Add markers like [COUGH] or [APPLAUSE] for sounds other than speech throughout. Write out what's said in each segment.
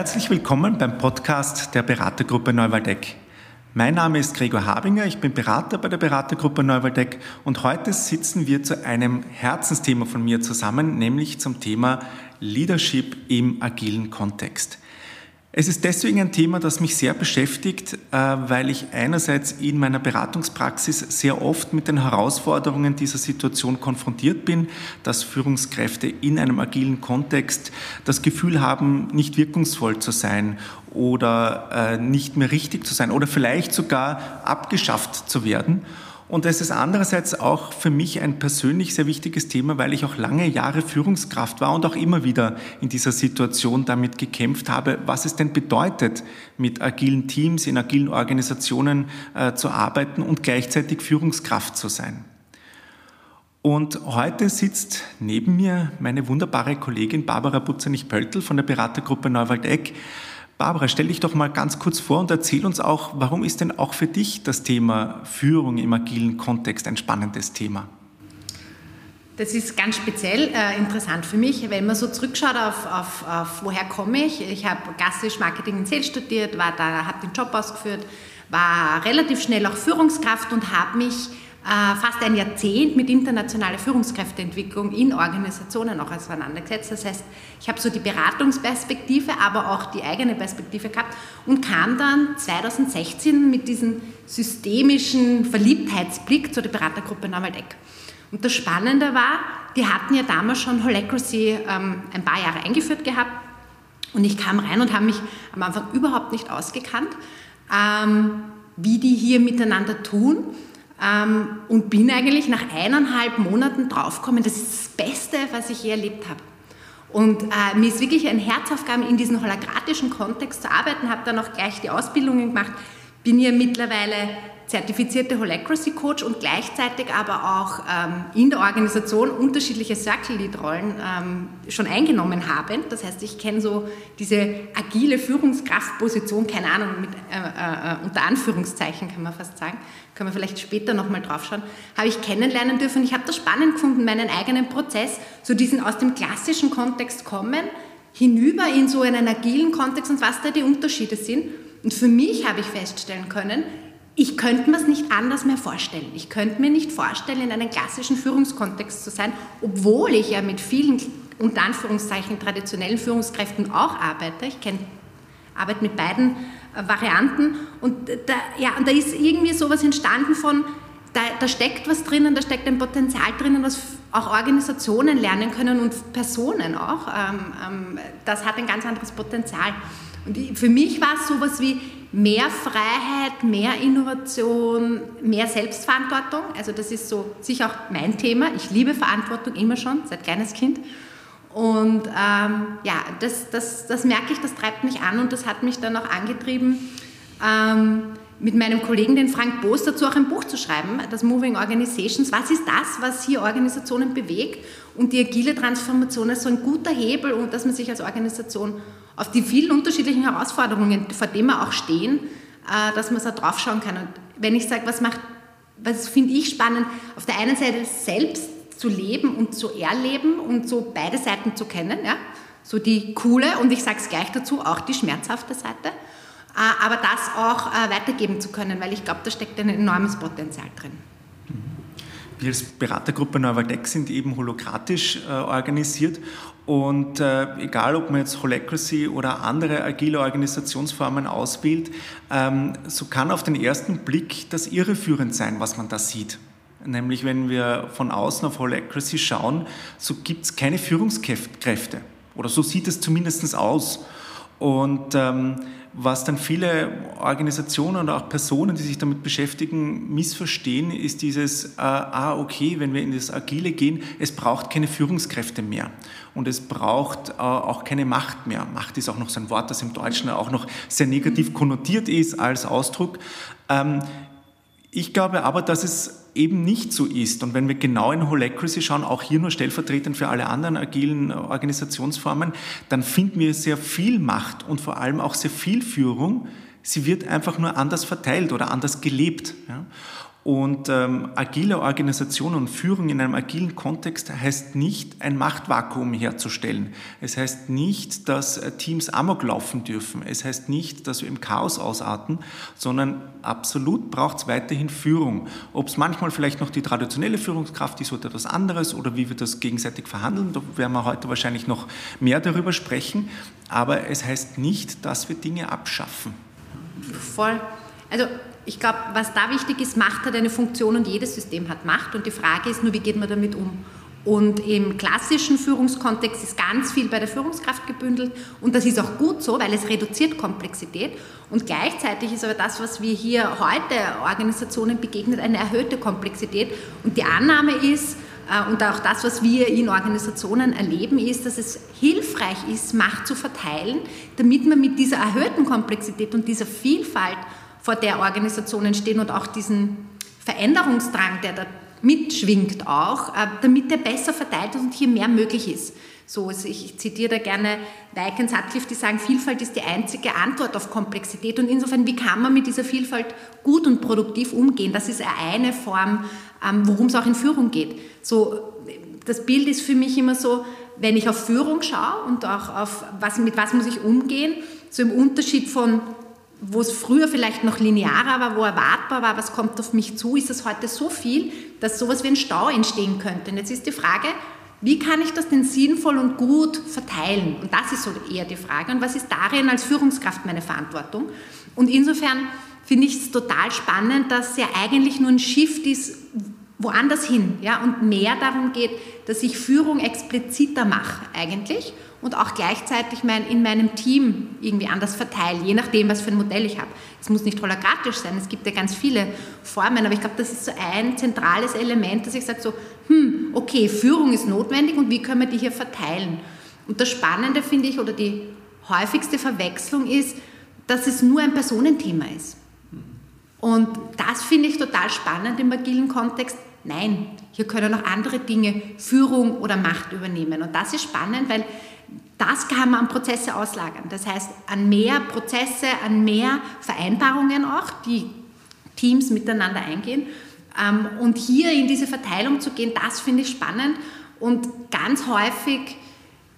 Herzlich willkommen beim Podcast der Beratergruppe Neuwaldeck. Mein Name ist Gregor Habinger, ich bin Berater bei der Beratergruppe Neuwaldeck und heute sitzen wir zu einem Herzensthema von mir zusammen, nämlich zum Thema Leadership im agilen Kontext. Es ist deswegen ein Thema, das mich sehr beschäftigt, äh, weil ich einerseits in meiner Beratungspraxis sehr oft mit den Herausforderungen dieser Situation konfrontiert bin, dass Führungskräfte in einem agilen Kontext das Gefühl haben, nicht wirkungsvoll zu sein oder äh, nicht mehr richtig zu sein oder vielleicht sogar abgeschafft zu werden. Und es ist andererseits auch für mich ein persönlich sehr wichtiges Thema, weil ich auch lange Jahre Führungskraft war und auch immer wieder in dieser Situation damit gekämpft habe, was es denn bedeutet, mit agilen Teams, in agilen Organisationen äh, zu arbeiten und gleichzeitig Führungskraft zu sein. Und heute sitzt neben mir meine wunderbare Kollegin Barbara Butzernich-Pöltl von der Beratergruppe Neuwaldeck. Barbara, stell dich doch mal ganz kurz vor und erzähl uns auch, warum ist denn auch für dich das Thema Führung im agilen Kontext ein spannendes Thema? Das ist ganz speziell äh, interessant für mich, wenn man so zurückschaut auf, auf, auf woher komme ich. Ich habe klassisch Marketing und Sales studiert, habe den Job ausgeführt, war relativ schnell auch Führungskraft und habe mich fast ein Jahrzehnt mit internationaler Führungskräfteentwicklung in Organisationen auch auseinandergesetzt. Das heißt, ich habe so die Beratungsperspektive, aber auch die eigene Perspektive gehabt und kam dann 2016 mit diesem systemischen Verliebtheitsblick zu der Beratergruppe Neuwaldeck. Und das Spannende war, die hatten ja damals schon Holacracy ähm, ein paar Jahre eingeführt gehabt und ich kam rein und habe mich am Anfang überhaupt nicht ausgekannt, ähm, wie die hier miteinander tun ähm, und bin eigentlich nach eineinhalb Monaten draufgekommen, das ist das Beste, was ich je erlebt habe. Und äh, mir ist wirklich ein Herzaufgaben, in diesem holakratischen Kontext zu arbeiten, habe dann auch gleich die Ausbildungen gemacht, bin hier mittlerweile zertifizierte Holacracy Coach und gleichzeitig aber auch ähm, in der Organisation unterschiedliche Circle Lead Rollen ähm, schon eingenommen habe. Das heißt, ich kenne so diese agile Führungskraftposition, keine Ahnung, mit äh, äh, unter Anführungszeichen kann man fast sagen, können wir vielleicht später nochmal drauf schauen, habe ich kennenlernen dürfen. Ich habe das spannend gefunden, meinen eigenen Prozess, so diesen aus dem klassischen Kontext kommen, hinüber in so einen agilen Kontext und was da die Unterschiede sind. Und für mich habe ich feststellen können, ich könnte mir es nicht anders mehr vorstellen. Ich könnte mir nicht vorstellen, in einem klassischen Führungskontext zu sein, obwohl ich ja mit vielen, unter Anführungszeichen, traditionellen Führungskräften auch arbeite. Ich kenne, arbeite mit beiden äh, Varianten und da, ja, und da ist irgendwie sowas entstanden von, da, da, steckt was drinnen, da steckt ein Potenzial drinnen, was auch Organisationen lernen können und Personen auch. Ähm, ähm, das hat ein ganz anderes Potenzial. Und für mich war es sowas wie mehr Freiheit, mehr Innovation, mehr Selbstverantwortung. Also das ist so sicher auch mein Thema. Ich liebe Verantwortung immer schon, seit kleines Kind. Und ähm, ja, das, das, das merke ich, das treibt mich an und das hat mich dann auch angetrieben, ähm, mit meinem Kollegen, den Frank Boos, dazu auch ein Buch zu schreiben, das Moving Organizations. Was ist das, was hier Organisationen bewegt? Und die agile Transformation ist so ein guter Hebel, und dass man sich als Organisation auf die vielen unterschiedlichen Herausforderungen, vor denen wir auch stehen, äh, dass man so draufschauen kann. Und wenn ich sage, was macht, was finde ich spannend, auf der einen Seite selbst zu leben und zu erleben und so beide Seiten zu kennen, ja? so die coole und ich sage es gleich dazu, auch die schmerzhafte Seite, äh, aber das auch äh, weitergeben zu können, weil ich glaube, da steckt ein enormes Potenzial drin. Wir als Beratergruppe Neuwaldeck sind eben holokratisch äh, organisiert und äh, egal, ob man jetzt Holacracy oder andere agile Organisationsformen auswählt, ähm, so kann auf den ersten Blick das irreführend sein, was man da sieht. Nämlich, wenn wir von außen auf Holacracy schauen, so gibt es keine Führungskräfte. Oder so sieht es zumindest aus. Und ähm, was dann viele Organisationen oder auch Personen, die sich damit beschäftigen, missverstehen, ist dieses, äh, ah, okay, wenn wir in das Agile gehen, es braucht keine Führungskräfte mehr und es braucht äh, auch keine Macht mehr. Macht ist auch noch so ein Wort, das im Deutschen auch noch sehr negativ konnotiert ist als Ausdruck. Ähm, ich glaube aber, dass es eben nicht so ist. Und wenn wir genau in Holacracy schauen, auch hier nur stellvertretend für alle anderen agilen Organisationsformen, dann finden wir sehr viel Macht und vor allem auch sehr viel Führung. Sie wird einfach nur anders verteilt oder anders gelebt. Ja? Und ähm, agile Organisation und Führung in einem agilen Kontext heißt nicht, ein Machtvakuum herzustellen. Es heißt nicht, dass äh, Teams amok laufen dürfen. Es heißt nicht, dass wir im Chaos ausarten, sondern absolut braucht es weiterhin Führung. Ob es manchmal vielleicht noch die traditionelle Führungskraft ist oder etwas anderes oder wie wir das gegenseitig verhandeln, da werden wir heute wahrscheinlich noch mehr darüber sprechen. Aber es heißt nicht, dass wir Dinge abschaffen. Voll. Also ich glaube, was da wichtig ist, Macht hat eine Funktion und jedes System hat Macht. Und die Frage ist nur, wie geht man damit um? Und im klassischen Führungskontext ist ganz viel bei der Führungskraft gebündelt und das ist auch gut so, weil es reduziert Komplexität und gleichzeitig ist aber das, was wir hier heute Organisationen begegnet, eine erhöhte Komplexität und die Annahme ist, äh, und auch das, was wir in Organisationen erleben, ist, dass es hilfreich ist, Macht zu verteilen, damit man mit dieser erhöhten Komplexität und dieser Vielfalt vor der Organisationen stehen und auch diesen Veränderungsdrang, der da mitschwingt auch, äh, damit der besser verteilt ist und hier mehr möglich ist. So, also ich zitiere da gerne Weik und Sutcliffe, die sagen, Vielfalt ist die einzige Antwort auf Komplexität und insofern, wie kann man mit dieser Vielfalt gut und produktiv umgehen? Das ist eine Form, ähm, worum es auch in Führung geht. So, das Bild ist für mich immer so, wenn ich auf Führung schaue und auch auf was, mit was muss ich umgehen, so im Unterschied von wo es früher vielleicht noch linearer war, wo erwartbar war, was kommt auf mich zu, ist es heute so viel, dass sowas wie ein Stau entstehen könnte. Und jetzt ist die Frage, wie kann ich das denn sinnvoll und gut verteilen? Und das ist so eher die Frage. Und was ist darin als Führungskraft meine Verantwortung? Und insofern finde ich es total spannend, dass ja eigentlich nur ein Shift ist, woanders hin, ja, und mehr darum geht, dass ich Führung expliziter mache eigentlich und auch gleichzeitig mein, in meinem Team irgendwie anders verteile, je nachdem, was für ein Modell ich habe. Es muss nicht hologratisch sein, es gibt ja ganz viele Formen, aber ich glaube, das ist so ein zentrales Element, dass ich sage so, hm, okay, Führung ist notwendig und wie können wir die hier verteilen? Und das Spannende finde ich, oder die häufigste Verwechslung ist, dass es nur ein Personenthema ist. Und das finde ich total spannend im agilen Kontext. Nein, hier können auch andere Dinge Führung oder Macht übernehmen. Und das ist spannend, weil das kann man an Prozesse auslagern. Das heißt, an mehr Prozesse, an mehr Vereinbarungen auch, die Teams miteinander eingehen. Ähm, und hier in diese Verteilung zu gehen, das finde ich spannend. Und ganz häufig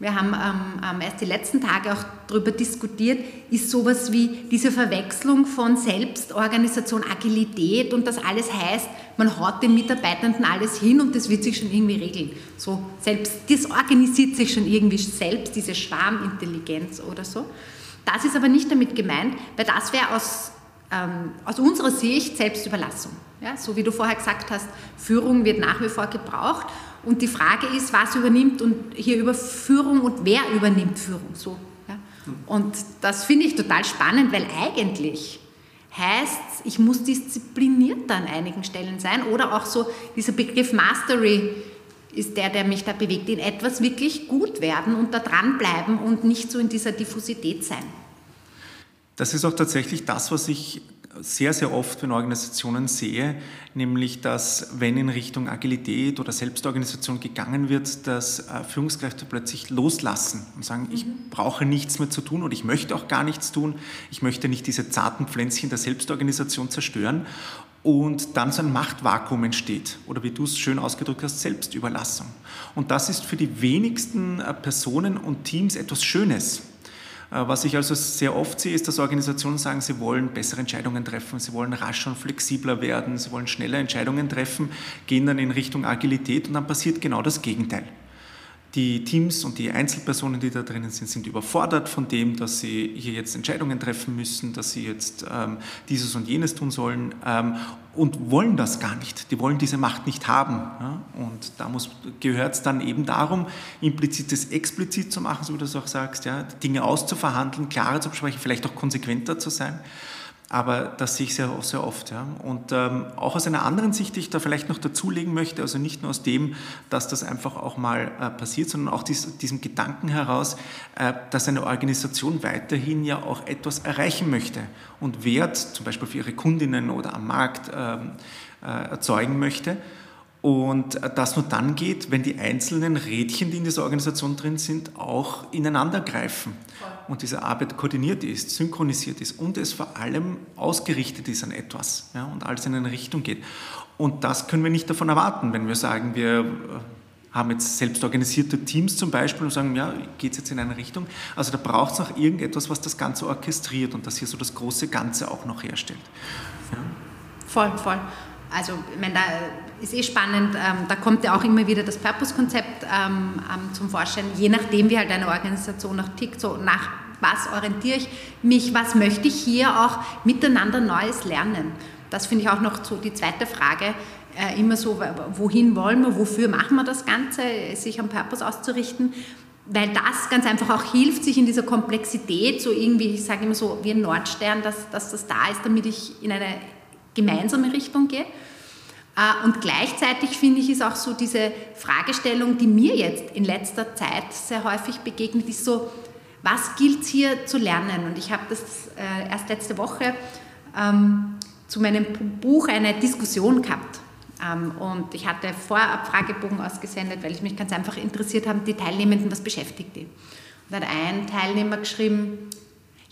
wir haben ähm, erst die letzten Tage auch darüber diskutiert, ist sowas wie diese Verwechslung von Selbstorganisation, Agilität und das alles heißt, man haut den Mitarbeitenden alles hin und das wird sich schon irgendwie regeln. So selbst, das organisiert sich schon irgendwie selbst, diese Schwarmintelligenz oder so. Das ist aber nicht damit gemeint, weil das wäre aus, ähm, aus unserer Sicht Selbstüberlassung. Ja, so wie du vorher gesagt hast, Führung wird nach wie vor gebraucht und die Frage ist, was übernimmt und hier über Führung und wer übernimmt Führung so. Ja? Und das finde ich total spannend, weil eigentlich heißt ich muss diszipliniert an einigen Stellen sein oder auch so dieser Begriff Mastery ist der, der mich da bewegt, in etwas wirklich gut werden und da dranbleiben und nicht so in dieser Diffusität sein. Das ist auch tatsächlich das, was ich sehr, sehr oft in Organisationen sehe, nämlich dass wenn in Richtung Agilität oder Selbstorganisation gegangen wird, dass äh, Führungskräfte plötzlich loslassen und sagen, ich mhm. brauche nichts mehr zu tun oder ich möchte auch gar nichts tun, ich möchte nicht diese zarten Pflänzchen der Selbstorganisation zerstören und dann so ein Machtvakuum entsteht oder wie du es schön ausgedrückt hast, Selbstüberlassung. Und das ist für die wenigsten äh, Personen und Teams etwas Schönes. Äh, was ich also sehr oft sehe, ist, dass Organisationen sagen, sie wollen bessere Entscheidungen treffen, sie wollen rascher und flexibler werden, sie wollen schneller Entscheidungen treffen, gehen dann in Richtung Agilität und dann passiert genau das Gegenteil. Die Teams und die Einzelpersonen, die da drinnen sind, sind überfordert von dem, dass sie hier jetzt Entscheidungen treffen müssen, dass sie jetzt ähm, dieses und jenes tun sollen ähm, und wollen das gar nicht. Die wollen diese Macht nicht haben. Ja? Und da gehört es dann eben darum, implizites explizit zu machen, so wie du es auch sagst, ja? Dinge auszuverhandeln, klarer zu besprechen, vielleicht auch konsequenter zu sein. Aber das sehe ich sehr, sehr oft. Ja. Und ähm, auch aus einer anderen Sicht, die ich da vielleicht noch dazulegen möchte, also nicht nur aus dem, dass das einfach auch mal äh, passiert, sondern auch dies, diesem Gedanken heraus, äh, dass eine Organisation weiterhin ja auch etwas erreichen möchte und Wert zum Beispiel für ihre Kundinnen oder am Markt ähm, äh, erzeugen möchte. Und das nur dann geht, wenn die einzelnen Rädchen, die in dieser Organisation drin sind, auch ineinander greifen und diese Arbeit koordiniert ist, synchronisiert ist und es vor allem ausgerichtet ist an etwas ja, und alles in eine Richtung geht. Und das können wir nicht davon erwarten, wenn wir sagen, wir äh, haben jetzt selbst organisierte Teams zum Beispiel und sagen, ja, geht es jetzt in eine Richtung. Also da braucht es noch irgendetwas, was das Ganze orchestriert und das hier so das große Ganze auch noch herstellt. Ja. Voll, voll. Also, ich meine, da ist eh spannend, ähm, da kommt ja auch immer wieder das Purpose-Konzept ähm, ähm, zum Vorschein, je nachdem, wie halt eine Organisation noch tickt, so nach was orientiere ich mich, was möchte ich hier auch miteinander Neues lernen. Das finde ich auch noch so die zweite Frage, äh, immer so, wohin wollen wir, wofür machen wir das Ganze, sich am Purpose auszurichten weil das ganz einfach auch hilft, sich in dieser Komplexität, so irgendwie, ich sage immer so wie ein Nordstern, dass, dass das da ist, damit ich in eine gemeinsame Richtung gehe. Äh, und gleichzeitig finde ich, ist auch so diese Fragestellung, die mir jetzt in letzter Zeit sehr häufig begegnet, ist so, was gilt hier zu lernen? Und ich habe das äh, erst letzte Woche ähm, zu meinem Buch eine Diskussion gehabt. Ähm, und ich hatte vorab Fragebogen ausgesendet, weil ich mich ganz einfach interessiert habe, die Teilnehmenden, was beschäftigt die? Und da hat ein Teilnehmer geschrieben,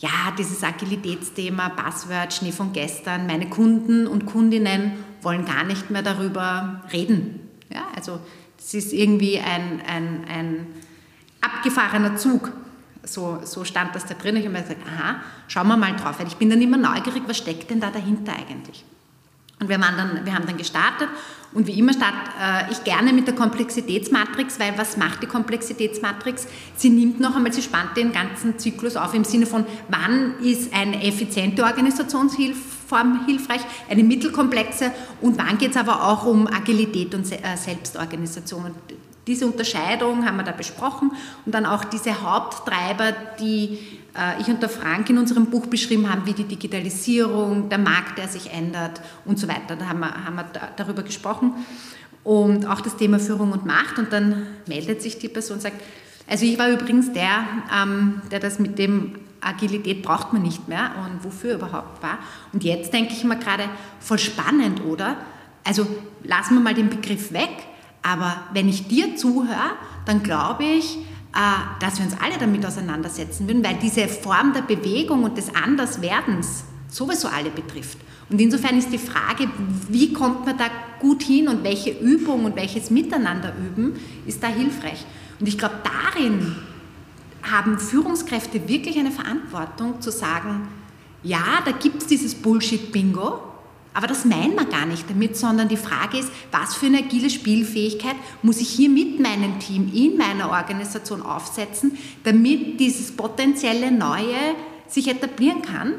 ja, dieses Agilitätsthema, Buzzword, Schnee von gestern, meine Kunden und Kundinnen wollen gar nicht mehr darüber reden. Ja, also es ist irgendwie ein, ein, ein abgefahrener Zug. So, so stand das da drin. Ich habe mir gesagt, aha, schauen wir mal drauf. Ich bin dann immer neugierig, was steckt denn da dahinter eigentlich? Und wir, waren dann, wir haben dann gestartet und wie immer starte äh, ich gerne mit der Komplexitätsmatrix, weil was macht die Komplexitätsmatrix? Sie nimmt noch einmal, sie spannt den ganzen Zyklus auf im Sinne von, wann ist eine effiziente Organisationsform hilfreich, eine mittelkomplexe und wann geht es aber auch um Agilität und äh, Selbstorganisation. Und diese Unterscheidung haben wir da besprochen und dann auch diese Haupttreiber, die ich und der Frank in unserem Buch beschrieben haben, wie die Digitalisierung, der Markt, der sich ändert und so weiter. Da haben wir, haben wir darüber gesprochen. Und auch das Thema Führung und Macht. Und dann meldet sich die Person und sagt, also ich war übrigens der, ähm, der das mit dem Agilität braucht man nicht mehr und wofür überhaupt war. Und jetzt denke ich mir gerade, voll spannend, oder? Also lassen wir mal den Begriff weg, aber wenn ich dir zuhöre, dann glaube ich, äh, dass wir uns alle damit auseinandersetzen würden, weil diese Form der Bewegung und des Anderswerdens sowieso alle betrifft. Und insofern ist die Frage, wie kommt man da gut hin und welche Übung und welches Miteinander üben, ist da hilfreich. Und ich glaube, darin haben Führungskräfte wirklich eine Verantwortung zu sagen, ja, da gibt es dieses Bullshit-Bingo, aber das meint man gar nicht damit, sondern die Frage ist, was für eine agile Spielfähigkeit muss ich hier mit meinem Team in meiner Organisation aufsetzen, damit dieses potenzielle Neue sich etablieren kann.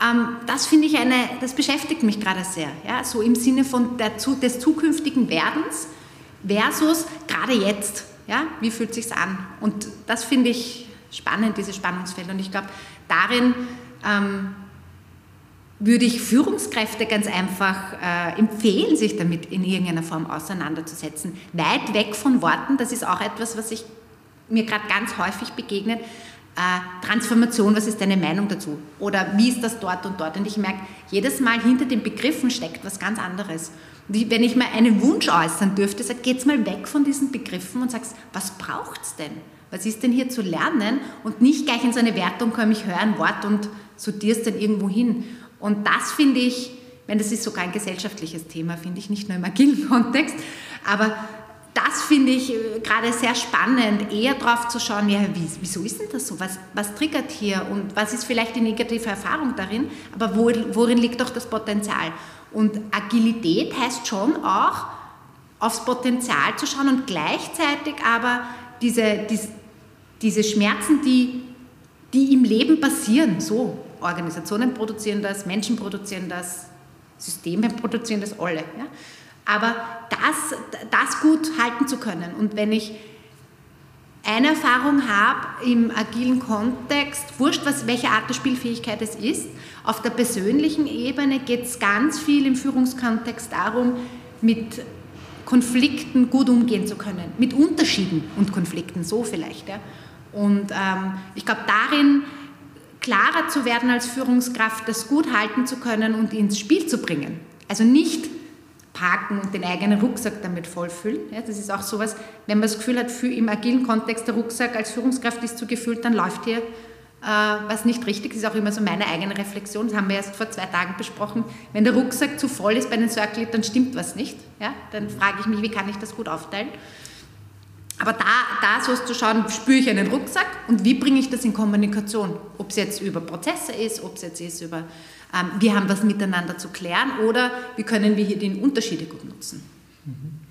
Ähm, das finde ich eine, das beschäftigt mich gerade sehr, ja, so im Sinne von der, des zukünftigen Werdens versus gerade jetzt, ja, wie fühlt es sich an? Und das finde ich spannend, dieses Spannungsfeld. Und ich glaube, darin ähm, würde ich Führungskräfte ganz einfach äh, empfehlen, sich damit in irgendeiner Form auseinanderzusetzen. Weit weg von Worten, das ist auch etwas, was ich mir gerade ganz häufig begegnet. Äh, Transformation, was ist deine Meinung dazu? Oder wie ist das dort und dort? Und ich merke, jedes Mal hinter den Begriffen steckt was ganz anderes. Und wenn ich mal einen Wunsch äußern dürfte, sag, geht's mal weg von diesen Begriffen und sagst, was braucht's denn? Was ist denn hier zu lernen? Und nicht gleich in so eine Wertung kommen, ich höre ein Wort und sortiere es dann irgendwo hin. Und das finde ich, wenn das ist sogar ein gesellschaftliches Thema, finde ich, nicht nur im agilen [LAUGHS] Kontext, aber das finde ich äh, gerade sehr spannend, eher darauf zu schauen, ja, wieso ist denn das so? Was, was triggert hier und was ist vielleicht die negative Erfahrung darin? Aber wo, worin liegt doch das Potenzial? Und Agilität heißt schon auch, aufs Potenzial zu schauen und gleichzeitig aber diese, diese, diese Schmerzen, die, die im Leben passieren, so Organisationen produzieren das, Menschen produzieren das, Systeme produzieren das alle. Ja? Aber das, das gut halten zu können und wenn ich eine Erfahrung habe im agilen Kontext, wurscht, was, welche Art der Spielfähigkeit es ist, auf der persönlichen Ebene geht es ganz viel im Führungskontext darum, mit Konflikten gut umgehen zu können, mit Unterschieden und Konflikten, so vielleicht. Ja. Und ähm, ich glaube, darin klarer zu werden als Führungskraft, das gut halten zu können und ins Spiel zu bringen. Also nicht parken und den eigenen Rucksack damit vollfüllen. Ja, das ist auch sowas, wenn man das Gefühl hat, für im agilen Kontext der Rucksack als Führungskraft ist zu gefüllt, dann läuft hier äh, was nicht richtig. Das ist auch immer so meine eigene Reflexion. Das haben wir erst vor zwei Tagen besprochen. Wenn der Rucksack zu voll ist bei den Circle, dann stimmt was nicht. Ja? Dann frage ich mich, wie kann ich das gut aufteilen? Aber da, da sollst du schauen, spüre ich einen Rucksack und wie bringe ich das in Kommunikation? Ob es jetzt über Prozesse ist, ob es jetzt ist über, ähm, wir haben das miteinander zu klären oder wie können wir hier die Unterschiede gut nutzen. Mhm.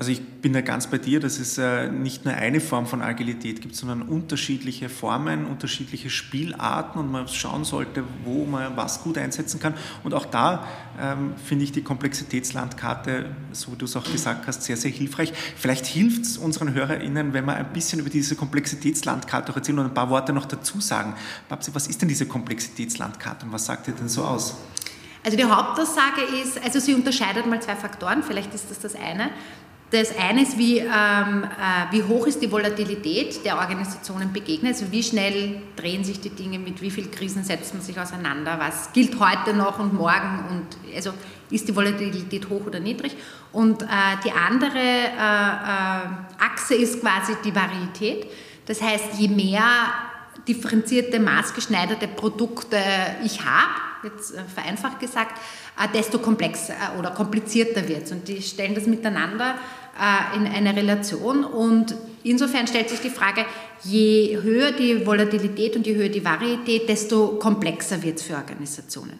Also ich bin da ganz bei dir, dass es äh, nicht nur eine Form von Agilität gibt, sondern unterschiedliche Formen, unterschiedliche Spielarten und man schauen sollte, wo man was gut einsetzen kann. Und auch da ähm, finde ich die Komplexitätslandkarte, so wie du es auch gesagt hast, sehr, sehr hilfreich. Vielleicht hilft es unseren HörerInnen, wenn wir ein bisschen über diese Komplexitätslandkarte auch erzählen und ein paar Worte noch dazu sagen. Babsi, was ist denn diese Komplexitätslandkarte und was sagt ihr denn so aus? Also die Hauptaussage ist, also sie unterscheidet mal zwei Faktoren, vielleicht ist das das eine. Das eine ist, wie, ähm, äh, wie hoch ist die Volatilität der Organisationen begegnet, also wie schnell drehen sich die Dinge, mit wie vielen Krisen setzt man sich auseinander, was gilt heute noch und morgen und also ist die Volatilität hoch oder niedrig. Und äh, die andere äh, äh Achse ist quasi die Varietät. Das heißt, je mehr differenzierte, maßgeschneiderte Produkte ich habe, jetzt äh, vereinfacht gesagt, äh, desto komplexer oder komplizierter wird es. Und die stellen das miteinander äh, in eine Relation. Und insofern stellt sich die Frage, je höher die Volatilität und je höher die Varietät, desto komplexer wird es für Organisationen.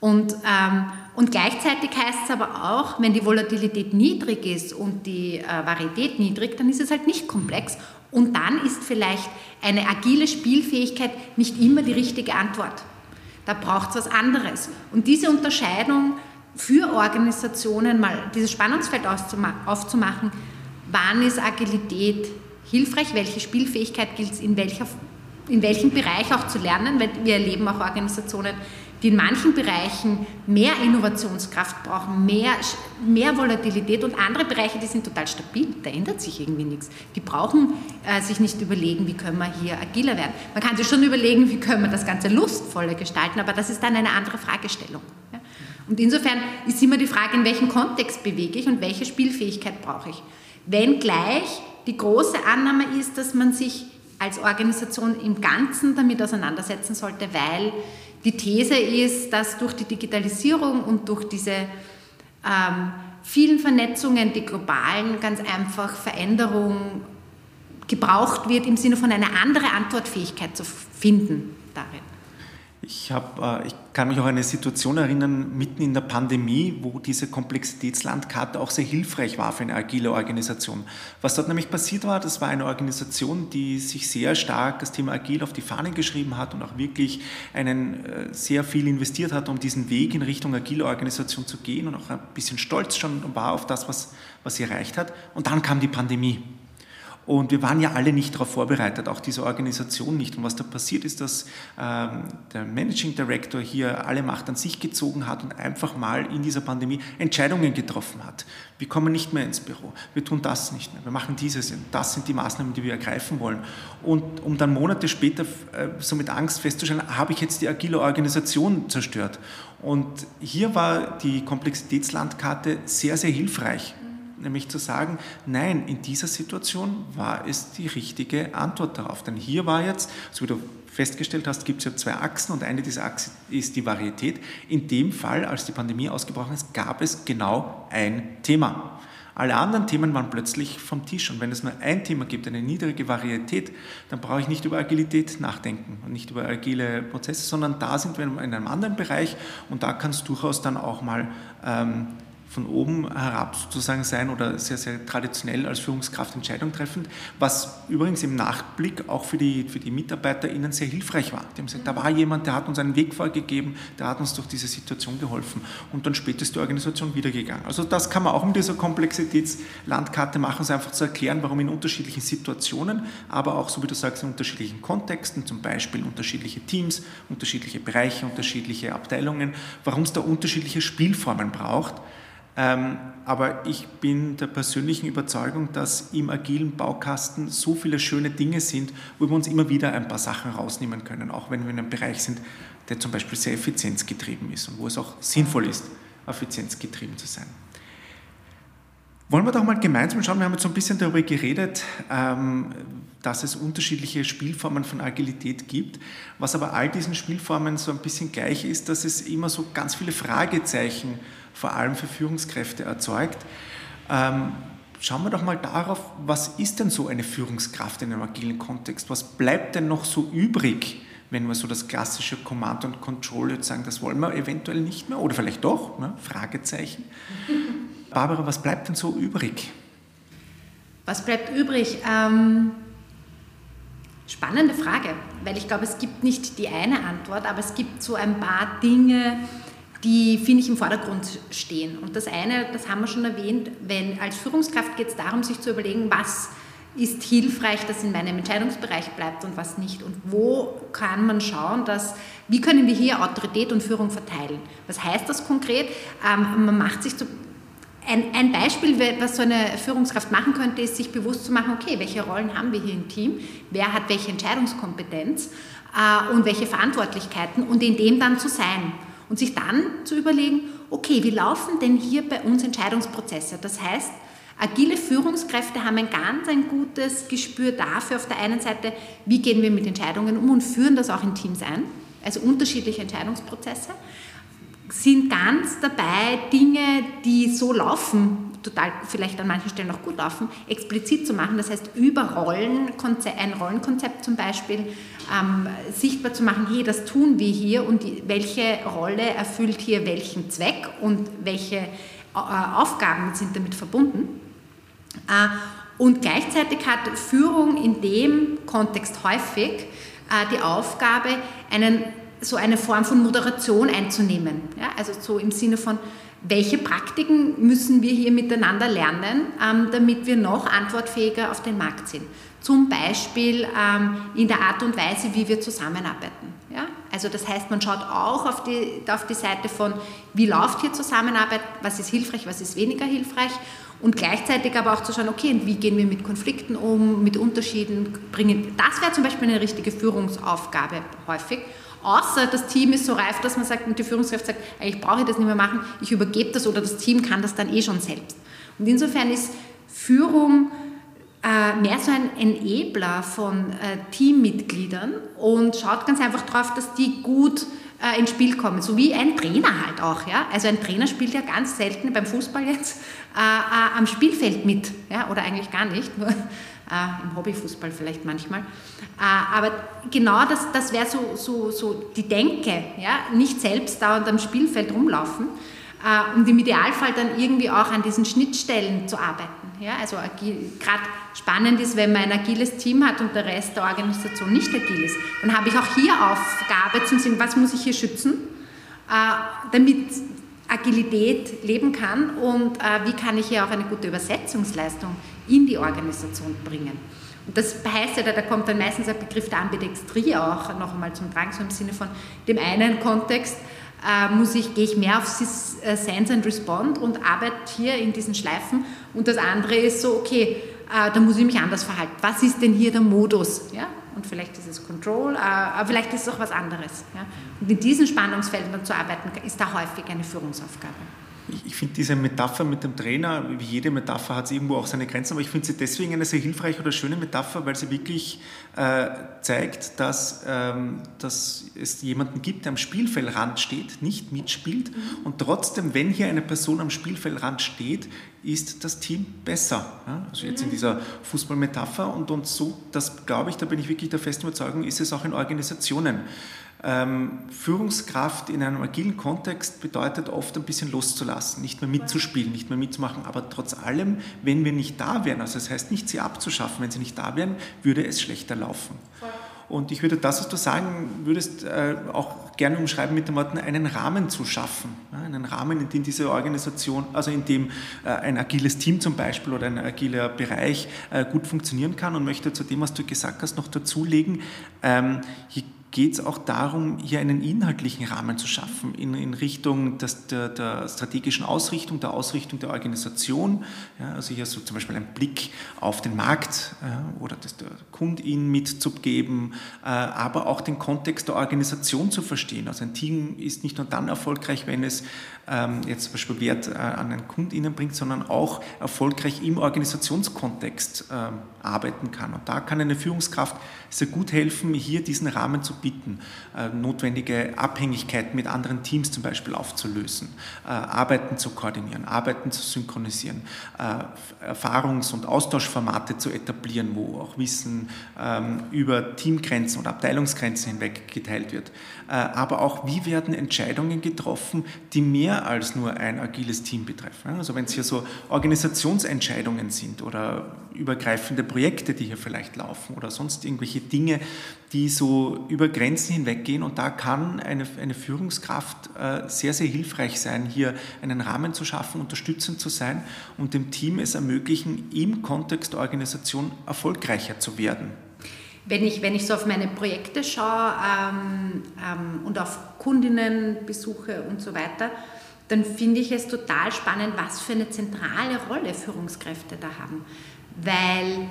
Und, ähm, und gleichzeitig heißt es aber auch, wenn die Volatilität niedrig ist und die äh, Varietät niedrig, dann ist es halt nicht komplex. Und dann ist vielleicht eine agile Spielfähigkeit nicht immer die richtige Antwort. Da braucht es was anderes. Und diese Unterscheidung für Organisationen mal dieses Spannungsfeld aufzumachen, wann ist Agilität hilfreich, welche Spielfähigkeit gilt es in, in welchem Bereich auch zu lernen, weil wir erleben auch Organisationen, die in manchen Bereichen mehr Innovationskraft brauchen, mehr, mehr Volatilität und andere Bereiche, die sind total stabil, da ändert sich irgendwie nichts. Die brauchen äh, sich nicht überlegen, wie können wir hier agiler werden. Man kann sich schon überlegen, wie können wir das Ganze lustvoller gestalten, aber das ist dann eine andere Fragestellung. Und insofern ist immer die Frage, in welchem Kontext bewege ich und welche Spielfähigkeit brauche ich. Wenngleich die große Annahme ist, dass man sich als Organisation im Ganzen damit auseinandersetzen sollte, weil die These ist, dass durch die Digitalisierung und durch diese ähm, vielen Vernetzungen, die globalen, ganz einfach Veränderung gebraucht wird, im Sinne von einer anderen Antwortfähigkeit zu finden darin. Ich, hab, äh, ich kann mich auch an eine Situation erinnern, mitten in der Pandemie, wo diese Komplexitätslandkarte auch sehr hilfreich war für eine agile Organisation. Was dort nämlich passiert war, das war eine Organisation, die sich sehr stark das Thema Agil auf die Fahnen geschrieben hat und auch wirklich einen, äh, sehr viel investiert hat, um diesen Weg in Richtung agile Organisation zu gehen und auch ein bisschen stolz schon war auf das, was, was sie erreicht hat. Und dann kam die Pandemie. Und wir waren ja alle nicht darauf vorbereitet, auch diese Organisation nicht. Und was da passiert ist, dass ähm, der Managing Director hier alle Macht an sich gezogen hat und einfach mal in dieser Pandemie Entscheidungen getroffen hat. Wir kommen nicht mehr ins Büro, wir tun das nicht mehr, wir machen dieses, das sind die Maßnahmen, die wir ergreifen wollen. Und um dann Monate später äh, so mit Angst festzustellen, habe ich jetzt die agile Organisation zerstört. Und hier war die Komplexitätslandkarte sehr, sehr hilfreich nämlich zu sagen, nein, in dieser Situation war es die richtige Antwort darauf. Denn hier war jetzt, so wie du festgestellt hast, gibt es ja zwei Achsen und eine dieser Achsen ist die Varietät. In dem Fall, als die Pandemie ausgebrochen ist, gab es genau ein Thema. Alle anderen Themen waren plötzlich vom Tisch. Und wenn es nur ein Thema gibt, eine niedrige Varietät, dann brauche ich nicht über Agilität nachdenken und nicht über agile Prozesse, sondern da sind wir in einem anderen Bereich und da kann es durchaus dann auch mal ähm, von oben herab sozusagen sein oder sehr, sehr traditionell als Führungskraft Entscheidungen treffend, was übrigens im Nachblick auch für die, für die MitarbeiterInnen sehr hilfreich war. Die haben gesagt, da war jemand, der hat uns einen Weg vorgegeben, der hat uns durch diese Situation geholfen und dann später ist die Organisation wieder gegangen. Also das kann man auch mit dieser Komplexitätslandkarte machen, so einfach zu erklären, warum in unterschiedlichen Situationen, aber auch, so wie du sagst, in unterschiedlichen Kontexten, zum Beispiel unterschiedliche Teams, unterschiedliche Bereiche, unterschiedliche Abteilungen, warum es da unterschiedliche Spielformen braucht, aber ich bin der persönlichen Überzeugung, dass im agilen Baukasten so viele schöne Dinge sind, wo wir uns immer wieder ein paar Sachen rausnehmen können, auch wenn wir in einem Bereich sind, der zum Beispiel sehr effizienzgetrieben ist und wo es auch sinnvoll ist, effizienzgetrieben zu sein. Wollen wir doch mal gemeinsam schauen, wir haben jetzt so ein bisschen darüber geredet, ähm, dass es unterschiedliche Spielformen von Agilität gibt. Was aber all diesen Spielformen so ein bisschen gleich ist, dass es immer so ganz viele Fragezeichen vor allem für Führungskräfte erzeugt. Ähm, schauen wir doch mal darauf, was ist denn so eine Führungskraft in einem agilen Kontext? Was bleibt denn noch so übrig, wenn wir so das klassische Command und Control jetzt sagen, das wollen wir eventuell nicht mehr oder vielleicht doch? Ne? Fragezeichen. [LAUGHS] Barbara, was bleibt denn so übrig? Was bleibt übrig? Ähm, spannende Frage, weil ich glaube, es gibt nicht die eine Antwort, aber es gibt so ein paar Dinge, die, finde ich, im Vordergrund stehen. Und das eine, das haben wir schon erwähnt, wenn als Führungskraft geht es darum, sich zu überlegen, was ist hilfreich, dass in meinem Entscheidungsbereich bleibt und was nicht. Und wo kann man schauen, dass, wie können wir hier Autorität und Führung verteilen? Was heißt das konkret? Ähm, man macht sich zu, ein, ein, Beispiel, was so eine Führungskraft machen könnte, ist, sich bewusst zu machen, okay, welche Rollen haben wir hier im Team? Wer hat welche Entscheidungskompetenz äh, und welche Verantwortlichkeiten und in dem dann zu sein und sich dann zu überlegen, okay, wie laufen denn hier bei uns Entscheidungsprozesse? Das heißt, agile Führungskräfte haben ein ganz ein gutes Gespür dafür auf der einen Seite, wie gehen wir mit Entscheidungen um und führen das auch in Teams ein, also unterschiedliche Entscheidungsprozesse, sind ganz dabei, Dinge, die so laufen, total vielleicht an manchen Stellen auch gut laufen, explizit zu machen. Das heißt, über Rollenkonzept, ein Rollenkonzept zum Beispiel ähm, sichtbar zu machen, hey, das tun wir hier und die, welche Rolle erfüllt hier welchen Zweck und welche äh, Aufgaben sind damit verbunden. Äh, und gleichzeitig hat Führung in dem Kontext häufig äh, die Aufgabe, einen, so eine Form von Moderation einzunehmen. Ja? Also so im Sinne von, welche Praktiken müssen wir hier miteinander lernen, ähm, damit wir noch antwortfähiger auf den Markt sind. Zum Beispiel ähm, in der Art und Weise, wie wir zusammenarbeiten. Ja? Also das heißt, man schaut auch auf die, auf die Seite von, wie läuft hier Zusammenarbeit, was ist hilfreich, was ist weniger hilfreich und gleichzeitig aber auch zu schauen, okay, wie gehen wir mit Konflikten um, mit Unterschieden bringen. Das wäre zum Beispiel eine richtige Führungsaufgabe häufig. Außer das Team ist so reif, dass man sagt, und die Führungskraft sagt, eigentlich brauche ich das nicht mehr machen, ich übergebe das oder das Team kann das dann eh schon selbst. Und insofern ist Führung äh, mehr so ein Enabler von äh, Teammitgliedern und schaut ganz einfach darauf, dass die gut äh, ins Spiel kommen, so wie ein Trainer halt auch. Ja? Also ein Trainer spielt ja ganz selten beim Fußball jetzt äh, äh, am Spielfeld mit, ja? oder eigentlich gar nicht, nur im Hobbyfußball vielleicht manchmal. Äh, aber genau das, das wäre so, so, so die Denke, ja? nicht selbst dauernd am Spielfeld rumlaufen äh, und im Idealfall dann irgendwie auch an diesen Schnittstellen zu arbeiten. Ja? Also gerade spannend ist, wenn man ein agiles Team hat und der Rest der Organisation nicht agil ist, dann habe ich auch hier Aufgabe zum Sinn, was muss ich hier schützen, damit Agilität leben kann und äh, wie kann ich hier auch eine gute Übersetzungsleistung in die Organisation bringen. Und das heißt ja, da kommt dann meistens der Begriff der Ambidextrie auch noch einmal zum Tragen, so im Sinne von dem einen Kontext äh, muss ich, gehe ich mehr auf äh, Sense and Respond und arbeite hier in diesen Schleifen und das andere ist so, okay, äh, da muss ich mich anders verhalten. Was ist denn hier der Modus? Ja? Und vielleicht ist es Control, aber vielleicht ist es auch was anderes. Ja? Und in diesen Spannungsfeldern zu arbeiten, ist da häufig eine Führungsaufgabe. Ich, ich finde diese Metapher mit dem Trainer, wie jede Metapher hat sie irgendwo auch seine Grenzen, aber ich finde sie deswegen eine sehr hilfreiche oder schöne Metapher, weil sie wirklich äh, zeigt, dass, ähm, dass es jemanden gibt, der am Spielfeldrand steht, nicht mitspielt mhm. und trotzdem, wenn hier eine Person am Spielfeldrand steht, ist das Team besser. Ja? Also jetzt in mhm. dieser Fußballmetapher und, und so, das glaube ich, da bin ich wirklich der festen Überzeugung, ist es auch in Organisationen. Ähm, Führungskraft in einem agilen Kontext bedeutet oft ein bisschen loszulassen, nicht mehr mitzuspielen, nicht mehr mitzumachen. Aber trotz allem, wenn wir nicht da wären, also das heißt nicht sie abzuschaffen, wenn sie nicht da wären, würde es schlechter laufen. Und ich würde das, was du sagen würdest, äh, auch gerne umschreiben mit den Worten, einen Rahmen zu schaffen. Einen Rahmen, in dem diese Organisation, also in dem äh, ein agiles Team zum Beispiel oder ein agiler Bereich äh, gut funktionieren kann und möchte zu dem, was du gesagt hast, noch dazulegen, ähm, je geht es auch darum, hier einen inhaltlichen Rahmen zu schaffen in, in Richtung des, der, der, strategischen Ausrichtung, der Ausrichtung der Organisation. Ja, also hier so zum Beispiel ein Blick auf den Markt ja, oder das der Kundin mitzugeben, äh, aber auch den Kontext der Organisation zu verstehen. Also ein Team ist nicht nur dann erfolgreich, wenn es jetzt zum Beispiel Wert äh, an den KundInnen bringt, sondern auch erfolgreich im Organisationskontext äh, arbeiten kann. Und da kann eine Führungskraft sehr gut helfen, hier diesen Rahmen zu bieten, äh, notwendige Abhängigkeiten mit anderen Teams zum Beispiel aufzulösen, äh, Arbeiten zu koordinieren, Arbeiten zu synchronisieren, Erfahrungs- und Austauschformate zu etablieren, wo auch Wissen ähm, über Teamgrenzen und Abteilungsgrenzen hinweg geteilt wird. Aber auch, wie werden Entscheidungen getroffen, die mehr als nur ein agiles Team betreffen. Also wenn es hier so Organisationsentscheidungen sind oder übergreifende Projekte, die hier vielleicht laufen oder sonst irgendwelche Dinge, die so über Grenzen hinweggehen. Und da kann eine, eine Führungskraft äh, sehr, sehr hilfreich sein, hier einen Rahmen zu schaffen, unterstützend zu sein und dem Team es ermöglichen, im Kontext der Organisation erfolgreicher zu werden. Wenn ich, wenn ich so auf meine Projekte schaue ähm, ähm, und auf Kundinnenbesuche und so weiter, dann finde ich es total spannend, was für eine zentrale Rolle Führungskräfte da haben. Weil,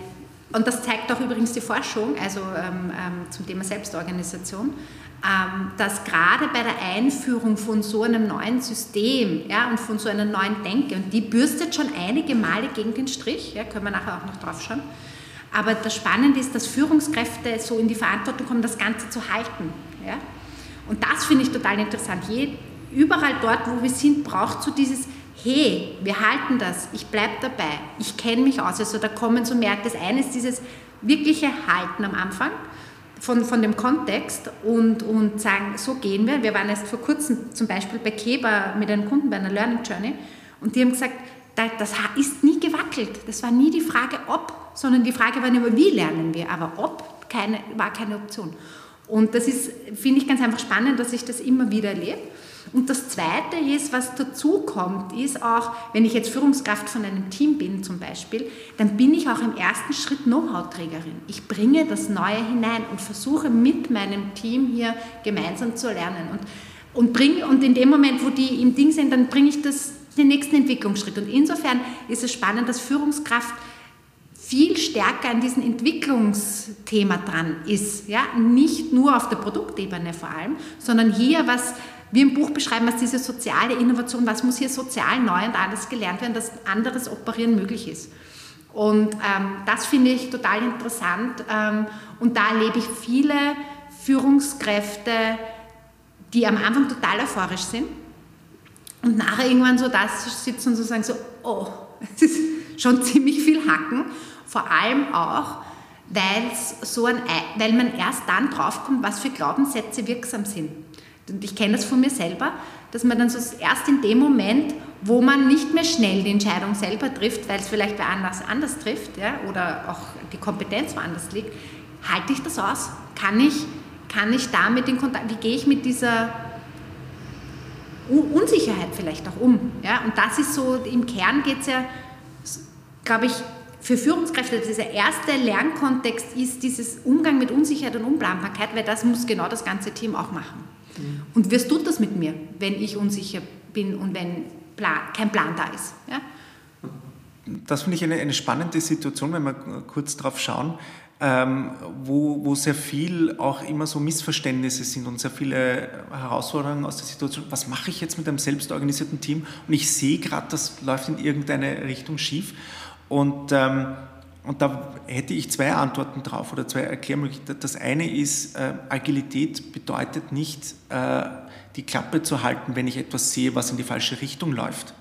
und das zeigt auch übrigens die Forschung, also ähm, ähm, zum Thema Selbstorganisation, ähm, dass gerade bei der Einführung von so einem neuen System ja, und von so einer neuen Denke, und die bürstet schon einige Male gegen den Strich, ja, können wir nachher auch noch drauf schauen, aber das Spannende ist, dass Führungskräfte so in die Verantwortung kommen, das Ganze zu halten. Ja? Und das finde ich total interessant. Je, überall dort, wo wir sind, braucht so dieses hey, wir halten das, ich bleibe dabei, ich kenne mich aus. Also da kommen so mehr, das eine ist dieses wirkliche Halten am Anfang von, von dem Kontext und, und sagen, so gehen wir. Wir waren erst vor kurzem zum Beispiel bei Keber mit einem Kunden bei einer Learning Journey und die haben gesagt, das ist nie gewackelt. Das war nie die Frage ob, sondern die Frage war immer, wie lernen wir. Aber ob keine, war keine Option. Und das ist, finde ich, ganz einfach spannend, dass ich das immer wieder erlebe. Und das Zweite ist, was dazu kommt, ist auch, wenn ich jetzt Führungskraft von einem Team bin zum Beispiel, dann bin ich auch im ersten Schritt Know-how-Trägerin. Ich bringe das Neue hinein und versuche mit meinem Team hier gemeinsam zu lernen. Und, und, bring, und in dem Moment, wo die im Ding sind, dann bringe ich das, den nächsten Entwicklungsschritt. Und insofern ist es spannend, dass Führungskraft viel stärker an diesem Entwicklungsthema dran ist. Ja? Nicht nur auf der Produktebene vor allem, sondern hier, was wir im Buch beschreiben, was diese soziale Innovation, was muss hier sozial neu und alles gelernt werden, dass anderes Operieren möglich ist. Und ähm, das finde ich total interessant. Ähm, und da erlebe ich viele Führungskräfte, die am Anfang total euphorisch sind und nachher irgendwann so da sitzen und so sagen so, oh, [LAUGHS] es ist schon ziemlich viel Hacken. Vor allem auch, so ein, weil man erst dann draufkommt, was für Glaubenssätze wirksam sind. Und ich kenne das von mir selber, dass man dann so erst in dem Moment, wo man nicht mehr schnell die Entscheidung selber trifft, weil es vielleicht wer anders anders trifft ja, oder auch die Kompetenz woanders liegt, halte ich das aus? Kann ich, kann ich damit in Kontakt, wie gehe ich mit dieser Unsicherheit vielleicht auch um? Ja? Und das ist so, im Kern geht es ja, glaube ich, für Führungskräfte, dieser erste Lernkontext ist dieses Umgang mit Unsicherheit und Unplanbarkeit, weil das muss genau das ganze Team auch machen. Mhm. Und was tut das mit mir, wenn ich unsicher bin und wenn Plan, kein Plan da ist? Ja? Das finde ich eine, eine, spannende Situation, wenn wir kurz drauf schauen, ähm, wo, wo sehr viel auch immer so Missverständnisse sind und sehr viele Herausforderungen aus der Situation. Was mache ich jetzt mit einem selbstorganisierten Team? Und ich sehe gerade, das läuft in irgendeine Richtung schief. Und ähm, und da hätte ich zwei Antworten drauf oder zwei Erklärmöglichkeiten. Das eine ist, äh, Agilität bedeutet nicht, äh, die Klappe zu halten, wenn ich etwas sehe, was in die falsche Richtung läuft.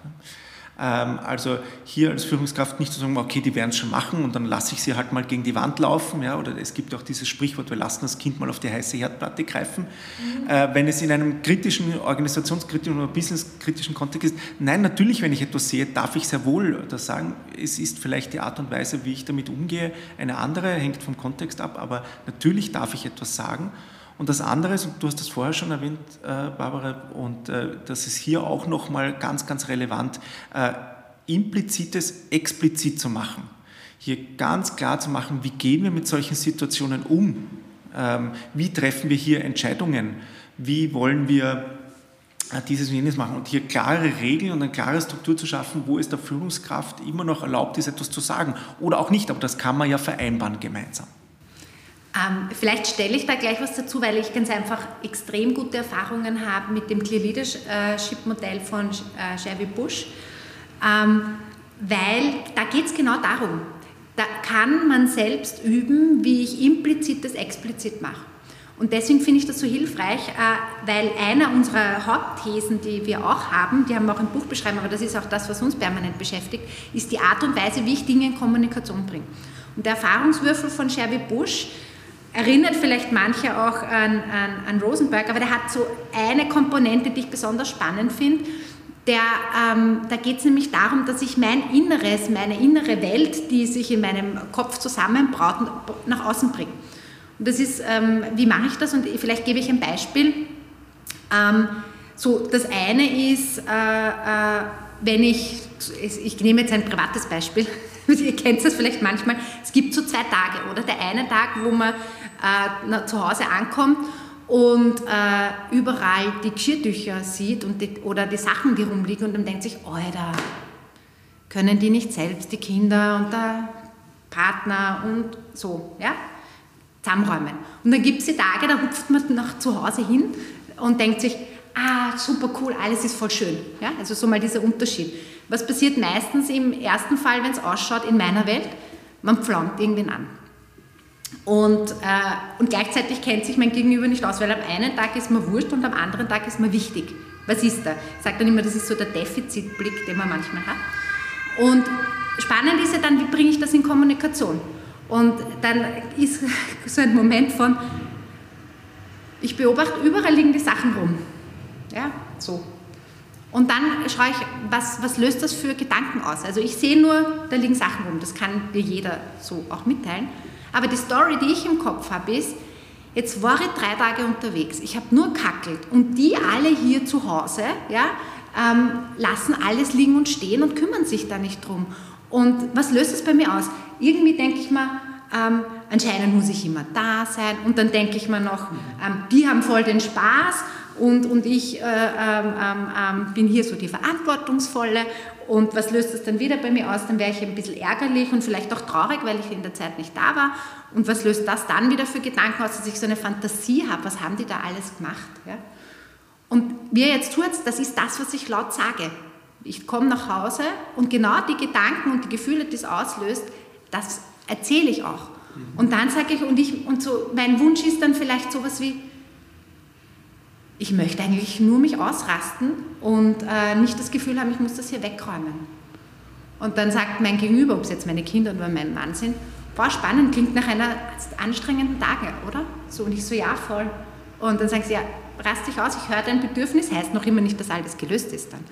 Ähm, also hier als Führungskraft nicht zu sagen, okay, die werden es schon machen und dann lasse ich sie halt mal gegen die Wand laufen. Ja, oder es gibt auch dieses Sprichwort, wir lassen das Kind mal auf die heiße Herdplatte greifen. Mhm. Äh, wenn es in einem kritischen, organisationskritischen oder businesskritischen Kontext ist, nein, natürlich, wenn ich etwas sehe, darf ich sehr wohl das sagen. Es ist vielleicht die Art und Weise, wie ich damit umgehe, eine andere, hängt vom Kontext ab, aber natürlich darf ich etwas sagen. Und das andere ist, und du hast das vorher schon erwähnt, äh, Barbara, und äh, das ist hier auch nochmal ganz, ganz relevant, äh, implizites explizit zu machen. Hier ganz klar zu machen, wie gehen wir mit solchen Situationen um. Ähm, wie treffen wir hier Entscheidungen? Wie wollen wir dieses und jenes machen und hier klare Regeln und eine klare Struktur zu schaffen, wo es der Führungskraft immer noch erlaubt ist, etwas zu sagen oder auch nicht, aber das kann man ja vereinbaren gemeinsam. Ähm, vielleicht stelle ich da gleich was dazu, weil ich ganz einfach extrem gute Erfahrungen habe mit dem Clear Leadership Modell von äh, Chevy Bush, ähm, weil da geht es genau darum. Da kann man selbst üben, wie ich implizit das explizit mache. Und deswegen finde ich das so hilfreich, äh, weil einer unserer Hauptthesen, die wir auch haben, die haben wir auch im Buch beschrieben, aber das ist auch das, was uns permanent beschäftigt, ist die Art und Weise, wie ich Dinge in Kommunikation bringe. Und der Erfahrungswürfel von Sherby Bush erinnert vielleicht manche auch an, an, an, Rosenberg, aber der hat so eine Komponente, die ich besonders spannend finde. Ähm, da geht es nämlich darum, dass ich mein Inneres, meine innere Welt, die sich in meinem Kopf zusammenbraut, nach außen bringe. Und das ist, ähm, wie mache ich das? Und vielleicht gebe ich ein Beispiel. Ähm, so, das eine ist, äh, äh, wenn ich, ich nehme jetzt ein privates Beispiel, [LAUGHS] ihr kennt das vielleicht manchmal, es gibt so zwei Tage, oder? Der eine Tag, wo man äh, zu Hause ankommt und äh, überall die Geschirrtücher sieht und die, oder die Sachen, die rumliegen und dann denkt sich, Alter, können die nicht selbst, die Kinder und der Partner und so, ja? zusammenräumen. Und dann gibt es die Tage, da hupft man nach zu Hause hin und denkt sich, ah, super cool, alles ist voll schön. Ja? Also so mal dieser Unterschied. Was passiert meistens im ersten Fall, wenn es ausschaut in meiner Welt? Man pflaumt irgendwen an. Und, äh, und gleichzeitig kennt sich mein Gegenüber nicht aus, weil am einen Tag ist man wurscht und am anderen Tag ist man wichtig. Was ist da? Ich sage dann immer, das ist so der Defizitblick, den man manchmal hat. Und spannend ist ja dann, wie bringe ich das in Kommunikation? Und dann ist [LAUGHS] so ein Moment von, ich beobachte, überall liegen die Sachen rum. Ja, so. Und dann schaue ich, was, was löst das für Gedanken aus? Also ich sehe nur, da liegen Sachen rum, das kann dir jeder so auch mitteilen. Aber die Story, die ich im Kopf habe, ist, jetzt war ich drei Tage unterwegs, ich habe nur kackelt und die alle hier zu Hause ja, ähm, lassen alles liegen und stehen und kümmern sich da nicht drum. Und was löst es bei mir aus? Irgendwie denke ich mir, ähm, anscheinend muss ich immer da sein. Und dann denke ich mir noch, ähm, die haben voll den Spaß und, und ich äh, ähm, ähm, ähm, bin hier so die Verantwortungsvolle. Und was löst das dann wieder bei mir aus? Dann wäre ich ein bisschen ärgerlich und vielleicht auch traurig, weil ich in der Zeit nicht da war. Und was löst das dann wieder für Gedanken aus, dass ich so eine Fantasie habe? Was haben die da alles gemacht? Ja? Und wie er jetzt tut, das ist das, was ich laut sage. Ich komme nach Hause und genau die Gedanken und die Gefühle, die es auslöst, das erzähle ich auch. Und dann sage ich, und, ich, und so, mein Wunsch ist dann vielleicht sowas wie, ich möchte eigentlich nur mich ausrasten und äh, nicht das Gefühl haben, ich muss das hier wegräumen. Und dann sagt mein Gegenüber, ob es jetzt meine Kinder oder mein Mann sind, boah, spannend, klingt nach einer anstrengenden Tage, oder? So, und ich so, ja, voll. Und dann sagen sie, ja, rast dich aus, ich höre dein Bedürfnis, heißt noch immer nicht, dass alles gelöst ist dann.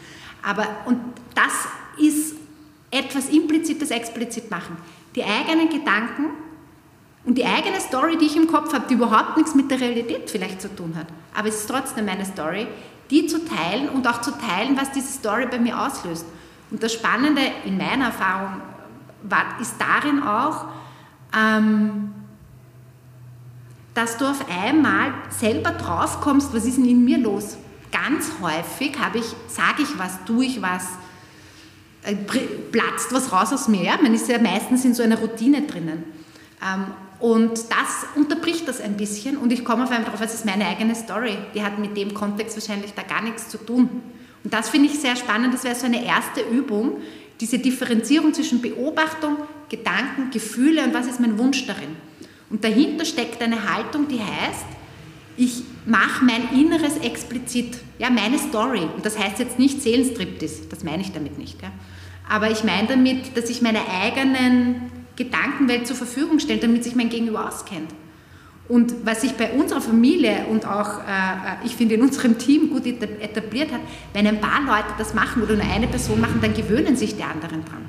Aber, und das ist etwas Implizites explizit machen. Die eigenen Gedanken und die eigene Story, die ich im Kopf habe, die überhaupt nichts mit der Realität vielleicht zu tun hat, aber es ist trotzdem meine Story, die zu teilen und auch zu teilen, was diese Story bei mir auslöst. Und das Spannende in meiner Erfahrung war, ist darin auch, ähm, dass du auf einmal selber drauf kommst, was ist denn in mir los? Ganz häufig ich, sage ich was, tue ich was, äh, platzt was raus aus mir. Ja? Man ist ja meistens in so einer Routine drinnen. Ähm, und das unterbricht das ein bisschen und ich komme auf einmal drauf, es ist meine eigene Story. Die hat mit dem Kontext wahrscheinlich da gar nichts zu tun. Und das finde ich sehr spannend. Das wäre so eine erste Übung, diese Differenzierung zwischen Beobachtung, Gedanken, Gefühle und was ist mein Wunsch darin. Und dahinter steckt eine Haltung, die heißt, ich mache mein Inneres explizit, ja, meine Story. Und das heißt jetzt nicht Seelenstriptease, das meine ich damit nicht. Ja. Aber ich meine damit, dass ich meine eigenen Gedankenwelt zur Verfügung stelle, damit sich mein Gegenüber auskennt. Und was sich bei unserer Familie und auch, äh, ich finde, in unserem Team gut etabliert hat, wenn ein paar Leute das machen oder nur eine Person machen, dann gewöhnen sich die anderen dran.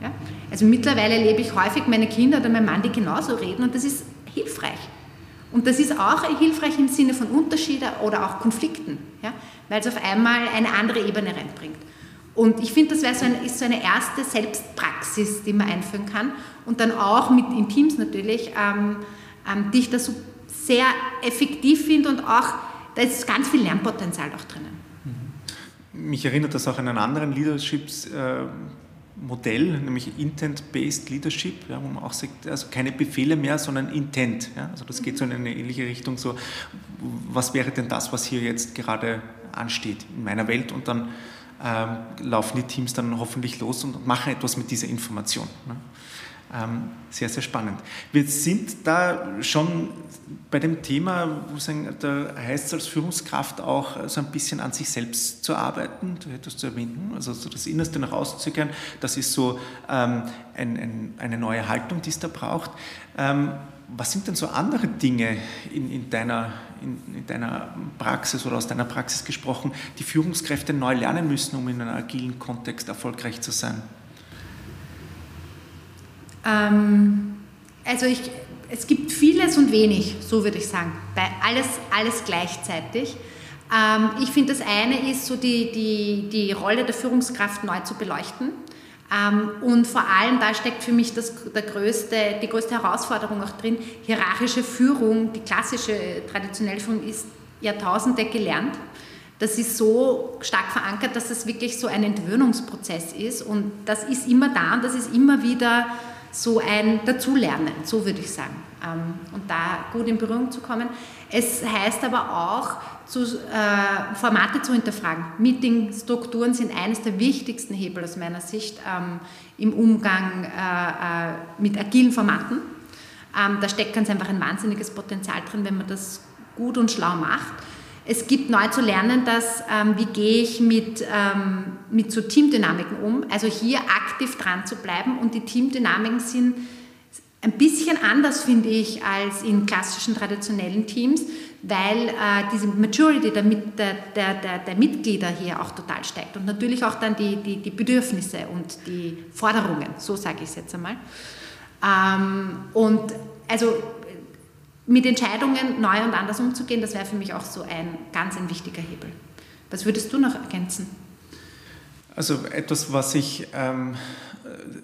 Ja? Also mittlerweile erlebe ich häufig meine Kinder oder mein Mann, die genauso reden und das ist hilfreich. Und das ist auch hilfreich im Sinne von Unterschieden oder auch Konflikten, ja? weil es auf einmal eine andere Ebene reinbringt. Und ich finde, das so ein, ist so eine erste Selbstpraxis, die man einführen kann. Und dann auch mit in Teams natürlich, ähm, ähm, dich da so sehr effektiv finde und auch, da ist ganz viel Lernpotenzial auch drinnen. Mich erinnert das auch an einen anderen Leaderships. Äh, Modell, nämlich Intent-Based Leadership, ja, wo man auch sagt, also keine Befehle mehr, sondern Intent. Ja, also das geht so in eine ähnliche Richtung, so was wäre denn das, was hier jetzt gerade ansteht in meiner Welt und dann laufen die Teams dann hoffentlich los und machen etwas mit dieser Information. Ne? Ähm, sehr, sehr spannend. Wir sind da schon bei dem Thema, wo sagen, da heißt es als Führungskraft auch so ein bisschen an sich selbst zu arbeiten, du hättest zu erwähnen, also so das Innerste nach außen zu kehren, das ist so ähm, ein, ein, eine neue Haltung, die es da braucht. Ähm, was sind denn so andere Dinge in, in, deiner, in, in, deiner Praxis oder aus deiner Praxis gesprochen, die Führungskräfte neu lernen müssen, um in einem agilen Kontext erfolgreich zu sein? Ähm, also ich, es gibt vieles und wenig, so würde ich sagen, bei alles, alles gleichzeitig. Ähm, ich finde, das eine ist so die, die, die Rolle der Führungskraft neu zu beleuchten. Ähm, und vor allem, da steckt für mich das, der größte, die größte Herausforderung auch drin, hierarchische Führung, die klassische traditionelle Führung ist Jahrtausende gelernt. Das ist so stark verankert, dass es wirklich so ein Entwöhnungsprozess ist und das ist immer da und das ist immer wieder so ein Dazulernen, so würde ich sagen, ähm, und da gut in Berührung zu kommen. Es heißt aber auch, zu, äh, Formate zu hinterfragen. Meetingstrukturen sind eines der wichtigsten Hebel aus meiner Sicht ähm, im Umgang äh, äh, mit agilen Formaten. Ähm, da steckt ganz einfach ein wahnsinniges Potenzial drin, wenn man das gut und schlau macht. Es gibt neu zu lernen, dass, ähm, wie gehe ich mit, ähm, mit so Teamdynamiken um. Also hier aktiv dran zu bleiben und die Teamdynamiken sind ein bisschen anders, finde ich, als in klassischen traditionellen Teams, weil äh, diese Maturity der, der, der, der, Mitglieder hier auch total steigt und natürlich auch dann die, die, die Bedürfnisse und die Forderungen, so sage ich es jetzt einmal. Ähm, und also mit Entscheidungen neu und anders umzugehen, das wäre für mich auch so ein ganz ein wichtiger Hebel. Was würdest du noch ergänzen? Also etwas, was ich ähm,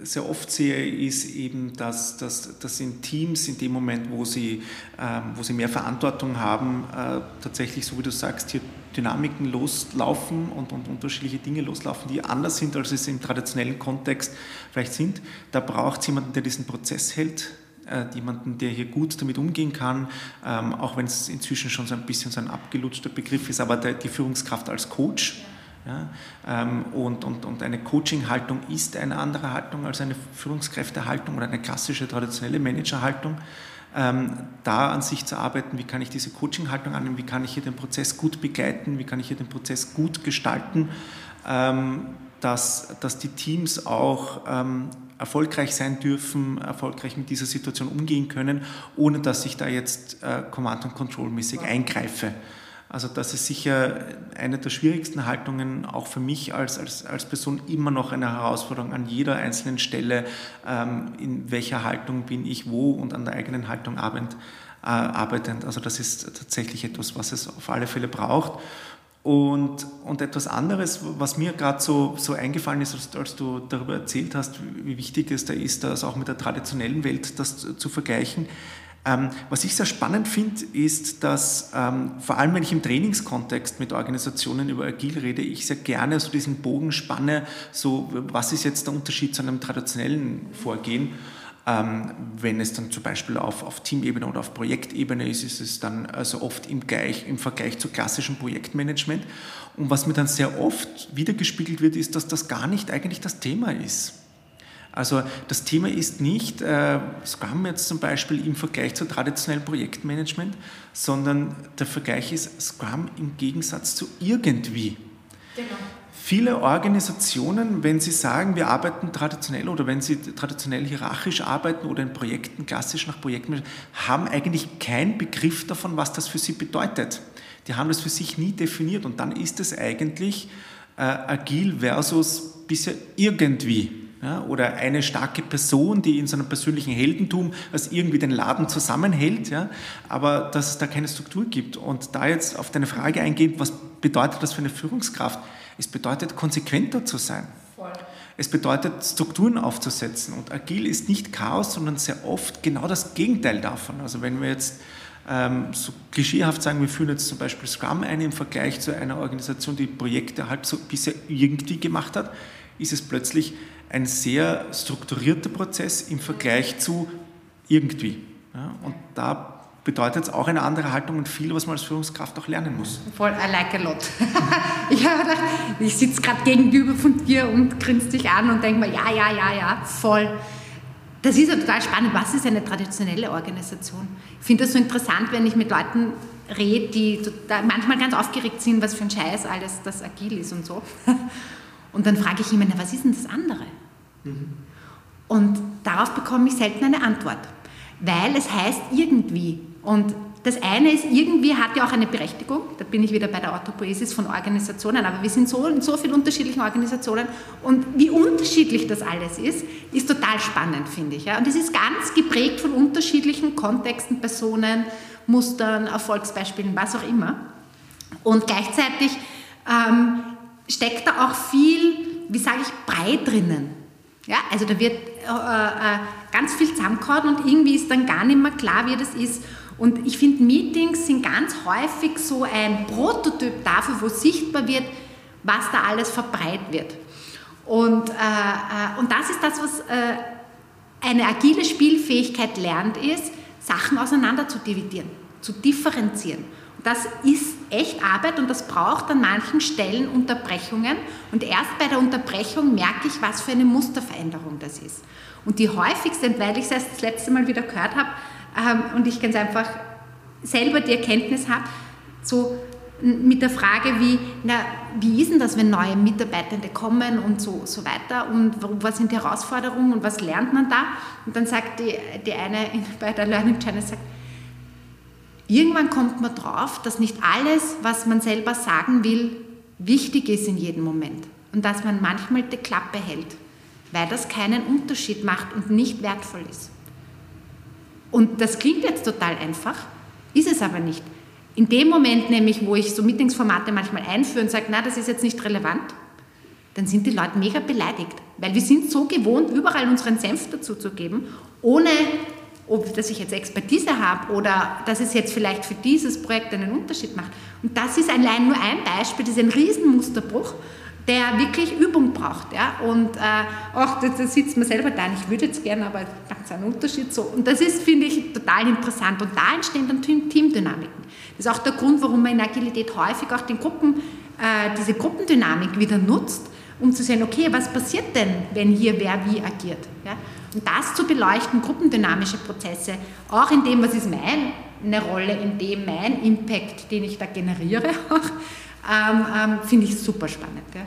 sehr oft sehe, ist eben, dass, dass, dass in Teams in dem Moment, wo sie, ähm, wo sie mehr Verantwortung haben, äh, tatsächlich, so wie du sagst, hier Dynamiken loslaufen und, und unterschiedliche Dinge loslaufen, die anders sind, als es im traditionellen Kontext vielleicht sind. Da braucht es jemanden, der diesen Prozess hält, äh, jemanden, der hier gut damit umgehen kann, ähm, auch wenn es inzwischen schon so ein bisschen so ein abgelutschter Begriff ist, aber der, die Führungskraft als Coach. Ja, ähm, und, und, und eine Coaching-Haltung ist eine andere Haltung als eine Führungskräftehaltung oder eine klassische traditionelle Managerhaltung. Ähm, da an sich zu arbeiten, wie kann ich diese Coaching-Haltung annehmen, wie kann ich hier den Prozess gut begleiten, wie kann ich hier den Prozess gut gestalten, dass, dass die Teams auch ähm, erfolgreich sein dürfen, erfolgreich mit dieser Situation umgehen können, ohne dass ich da jetzt äh, Command- und Control-mäßig eingreife. Also das ist sicher eine der schwierigsten Haltungen, auch für mich als, als, als Person immer noch eine Herausforderung an jeder einzelnen Stelle, ähm, in welcher Haltung bin ich wo und an der eigenen Haltung. Äh, arbeitend. Also das ist tatsächlich etwas, was es auf alle Fälle braucht. Und, und etwas anderes, was mir gerade so, so eingefallen ist, als, als, du darüber erzählt hast, wie wichtig es da ist, das auch mit der traditionellen Welt das zu, zu vergleichen. Ähm, was ich sehr spannend finde, ist, dass ähm, vor allem, wenn ich im Trainingskontext mit Organisationen über Agil rede, ich sehr gerne so diesen Bogen spanne, so was ist jetzt der Unterschied zu einem traditionellen Vorgehen. Ähm, wenn es dann zum Beispiel auf, auf Teamebene oder auf Projektebene ist, ist es dann also oft im, Gleich, im Vergleich zu klassischem Projektmanagement. Und was mir dann sehr oft wiedergespiegelt wird, ist, dass das gar nicht eigentlich das Thema ist. Also das Thema ist nicht äh, Scrum jetzt zum Beispiel im Vergleich zu traditionellem Projektmanagement, sondern der Vergleich ist Scrum im Gegensatz zu irgendwie. Viele Organisationen, wenn sie sagen, wir arbeiten traditionell oder wenn sie traditionell hierarchisch arbeiten oder in Projekten klassisch nach Projekten, haben eigentlich keinen Begriff davon, was das für sie bedeutet. Die haben das für sich nie definiert und dann ist es eigentlich äh, agil versus bisher irgendwie. Ja, oder eine starke Person, die in seinem persönlichen Heldentum als irgendwie den Laden zusammenhält, ja, aber dass es da keine Struktur gibt. Und da jetzt auf deine Frage eingehen, was bedeutet das für eine Führungskraft? Es bedeutet, konsequenter zu sein. Voll. Es bedeutet, Strukturen aufzusetzen. Und agil ist nicht Chaos, sondern sehr oft genau das Gegenteil davon. Also wenn wir jetzt ähm, so klischeehaft sagen, wir führen jetzt zum Beispiel Scrum ein im Vergleich zu einer Organisation, die Projekte halt so bisher irgendwie gemacht hat, ist es plötzlich ein sehr strukturierter Prozess im Vergleich zu irgendwie. Ja, und da bedeutet es auch eine andere Haltung und viel, was man als Führungskraft auch lernen muss. Voll, I like a lot. [LAUGHS] ich gedacht, ich sitze gerade gegenüber von dir und grinst dich an und denke mir, ja, ja, ja, ja, voll. Das ist ja total spannend. Was ist eine traditionelle Organisation? Ich finde das so interessant, wenn ich mit Leuten rede, die manchmal ganz aufgeregt sind, was für ein Scheiß alles das agil ist und so. [LAUGHS] Und dann frage ich immer, was ist denn das andere? Mhm. Und darauf bekomme ich selten eine Antwort, weil es heißt irgendwie. Und das eine ist, irgendwie hat ja auch eine Berechtigung, da bin ich wieder bei der Autopoesis von Organisationen, aber wir sind so in so vielen unterschiedlichen Organisationen und wie unterschiedlich das alles ist, ist total spannend, finde ich. Ja? Und es ist ganz geprägt von unterschiedlichen Kontexten, Personen, Mustern, Erfolgsbeispielen, was auch immer. Und gleichzeitig ähm, steckt da auch viel, wie sage ich, Brei drinnen. Ja, also da wird äh, äh, ganz viel zusammengehauen und irgendwie ist dann gar nicht mehr klar, wie das ist. Und ich finde, Meetings sind ganz häufig so ein Prototyp dafür, wo sichtbar wird, was da alles verbreitet wird. Und, äh, äh, und das ist das, was äh, eine agile Spielfähigkeit lernt, ist, Sachen auseinander zu dividieren, zu differenzieren. Und das ist echt Arbeit und das braucht an manchen Stellen Unterbrechungen. Und erst bei der Unterbrechung merke ich, was für eine Musterveränderung das ist. Und die häufigste, weil ich es das letzte Mal wieder gehört habe, und ich ganz einfach selber die Erkenntnis habe, so mit der Frage, wie, na, wie ist denn das, wenn neue Mitarbeitende kommen und so, so weiter und was sind die Herausforderungen und was lernt man da? Und dann sagt die, die eine [LAUGHS] bei der Learning Channel, sagt, irgendwann kommt man drauf, dass nicht alles, was man selber sagen will, wichtig ist in jedem Moment und dass man manchmal die Klappe hält, weil das keinen Unterschied macht und nicht wertvoll ist. Und das klingt jetzt total einfach, ist es aber nicht. In dem Moment nämlich, wo ich so Meetingsformate manchmal einführe und sage, na, das ist jetzt nicht relevant, dann sind die Leute mega beleidigt, weil wir sind so gewohnt, überall unseren Senf dazu zu geben, ohne ob dass ich jetzt Expertise habe oder dass es jetzt vielleicht für dieses Projekt einen Unterschied macht. Und das ist allein nur ein Beispiel, das ist ein Riesenmusterbruch, der wirklich Übung braucht. Ja? Und äh, auch da, sitzt man selber da, ich würde jetzt gerne, aber ist ein Unterschied so. Und das ist, finde ich, total interessant. Und da entstehen dann Teamdynamiken. Das ist auch der Grund, warum man in Agilität häufig auch den Gruppen, äh, diese Gruppendynamik wieder nutzt, um zu sehen, okay, was passiert denn, wenn hier wer wie agiert. Ja? Und das zu beleuchten, gruppendynamische Prozesse, auch in dem, was ist meine Rolle, in dem mein Impact, den ich da generiere, [LAUGHS] auch, ähm, ähm, finde ich super spannend. Gell?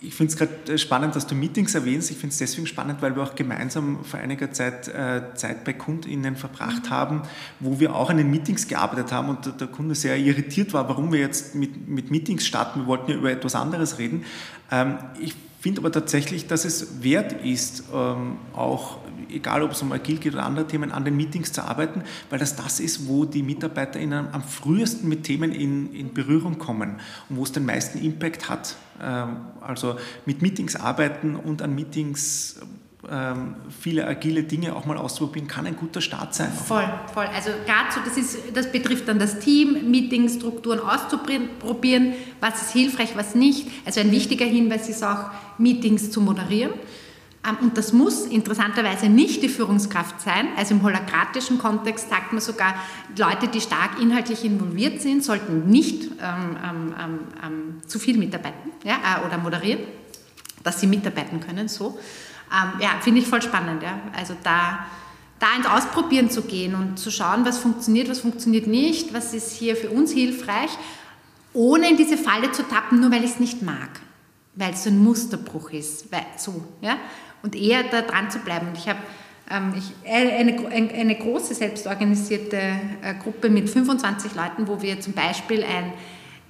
Ich finde es gerade äh, spannend, dass du Meetings erwähnst. Ich finde es deswegen spannend, weil wir auch gemeinsam vor einiger Zeit äh, Zeit bei KundInnen verbracht mhm. haben, wo wir auch an den Meetings gearbeitet haben und der Kunde sehr irritiert war, warum wir jetzt mit, mit Meetings starten. Wir wollten ja über etwas anderes reden. Ähm, ich finde aber tatsächlich, dass es wert ist, ähm, auch egal ob es um Agil geht oder andere Themen, an den Meetings zu arbeiten, weil das das ist, wo die MitarbeiterInnen am frühesten mit Themen in, in Berührung kommen und wo es den meisten Impact hat. Ähm, also mit Meetings arbeiten und an Meetings ähm, viele agile Dinge auch mal auszuprobieren, kann ein guter Start sein. Voll, voll. Also gerade so, das, ist, das betrifft dann das Team, Meetingstrukturen auszuprobieren, was ist hilfreich, was nicht. Also ein wichtiger Hinweis ist auch, Meetings zu moderieren. Ähm, und das muss interessanterweise nicht die Führungskraft sein. Also im holakratischen Kontext sagt man sogar, Leute, die stark inhaltlich involviert sind, sollten nicht ähm, ähm, ähm, ähm zu viel mitarbeiten ja, äh, oder moderieren, dass sie mitarbeiten können. So. Ähm, ja, finde ich voll spannend. Ja. Also da, da ins Ausprobieren zu gehen und zu schauen, was funktioniert, was funktioniert nicht, was ist hier für uns hilfreich, ohne in diese Falle zu tappen, nur weil ich es nicht mag, weil es so ein Musterbruch ist. Weil, so, ja? Und eher da dran zu bleiben. Und ich habe ähm, eine, eine, eine, große selbstorganisierte äh, Gruppe mit 25 Leuten, wo wir zum Beispiel ein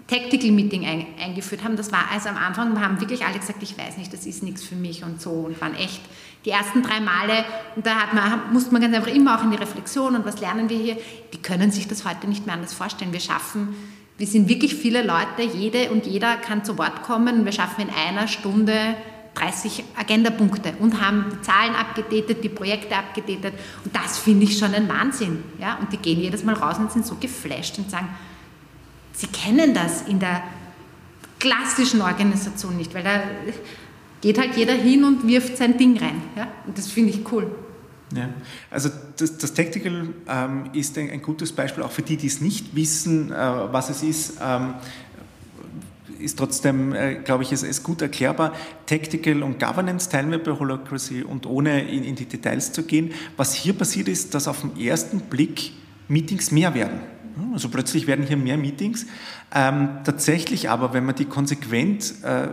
Tactical Meeting ein, eingeführt haben. Das war also am Anfang, haben wirklich alle gesagt, ich weiß nicht, das ist nichts für mich und so und waren echt die ersten drei Male und da man, musste man ganz einfach immer auch in die Reflexion und was lernen wir hier, die können sich das heute nicht mehr anders vorstellen. Wir schaffen, wir sind wirklich viele Leute, jede und jeder kann zu Wort kommen und wir schaffen in einer Stunde 30 Agendapunkte und haben die Zahlen abgedatet, die Projekte abgedatet. Und das finde ich schon ein Wahnsinn. Ja? Und die gehen jedes Mal raus und sind so geflasht und sagen, sie kennen das in der klassischen Organisation nicht, weil da geht halt jeder hin und wirft sein Ding rein. Ja? Und das finde ich cool. Ja, also das, das Tactical ähm, ist ein, ein, gutes Beispiel, auch für die, die es nicht wissen, äh, was es ist. Ähm, ist trotzdem, äh, glaube ich, ist, ist gut erklärbar. Tactical und Governance teilen wir bei Holacracy und ohne in, in die Details zu gehen. Was hier passiert ist, dass auf den ersten Blick Meetings mehr werden. Also plötzlich werden hier mehr Meetings. Ähm, tatsächlich aber, wenn man die konsequent äh,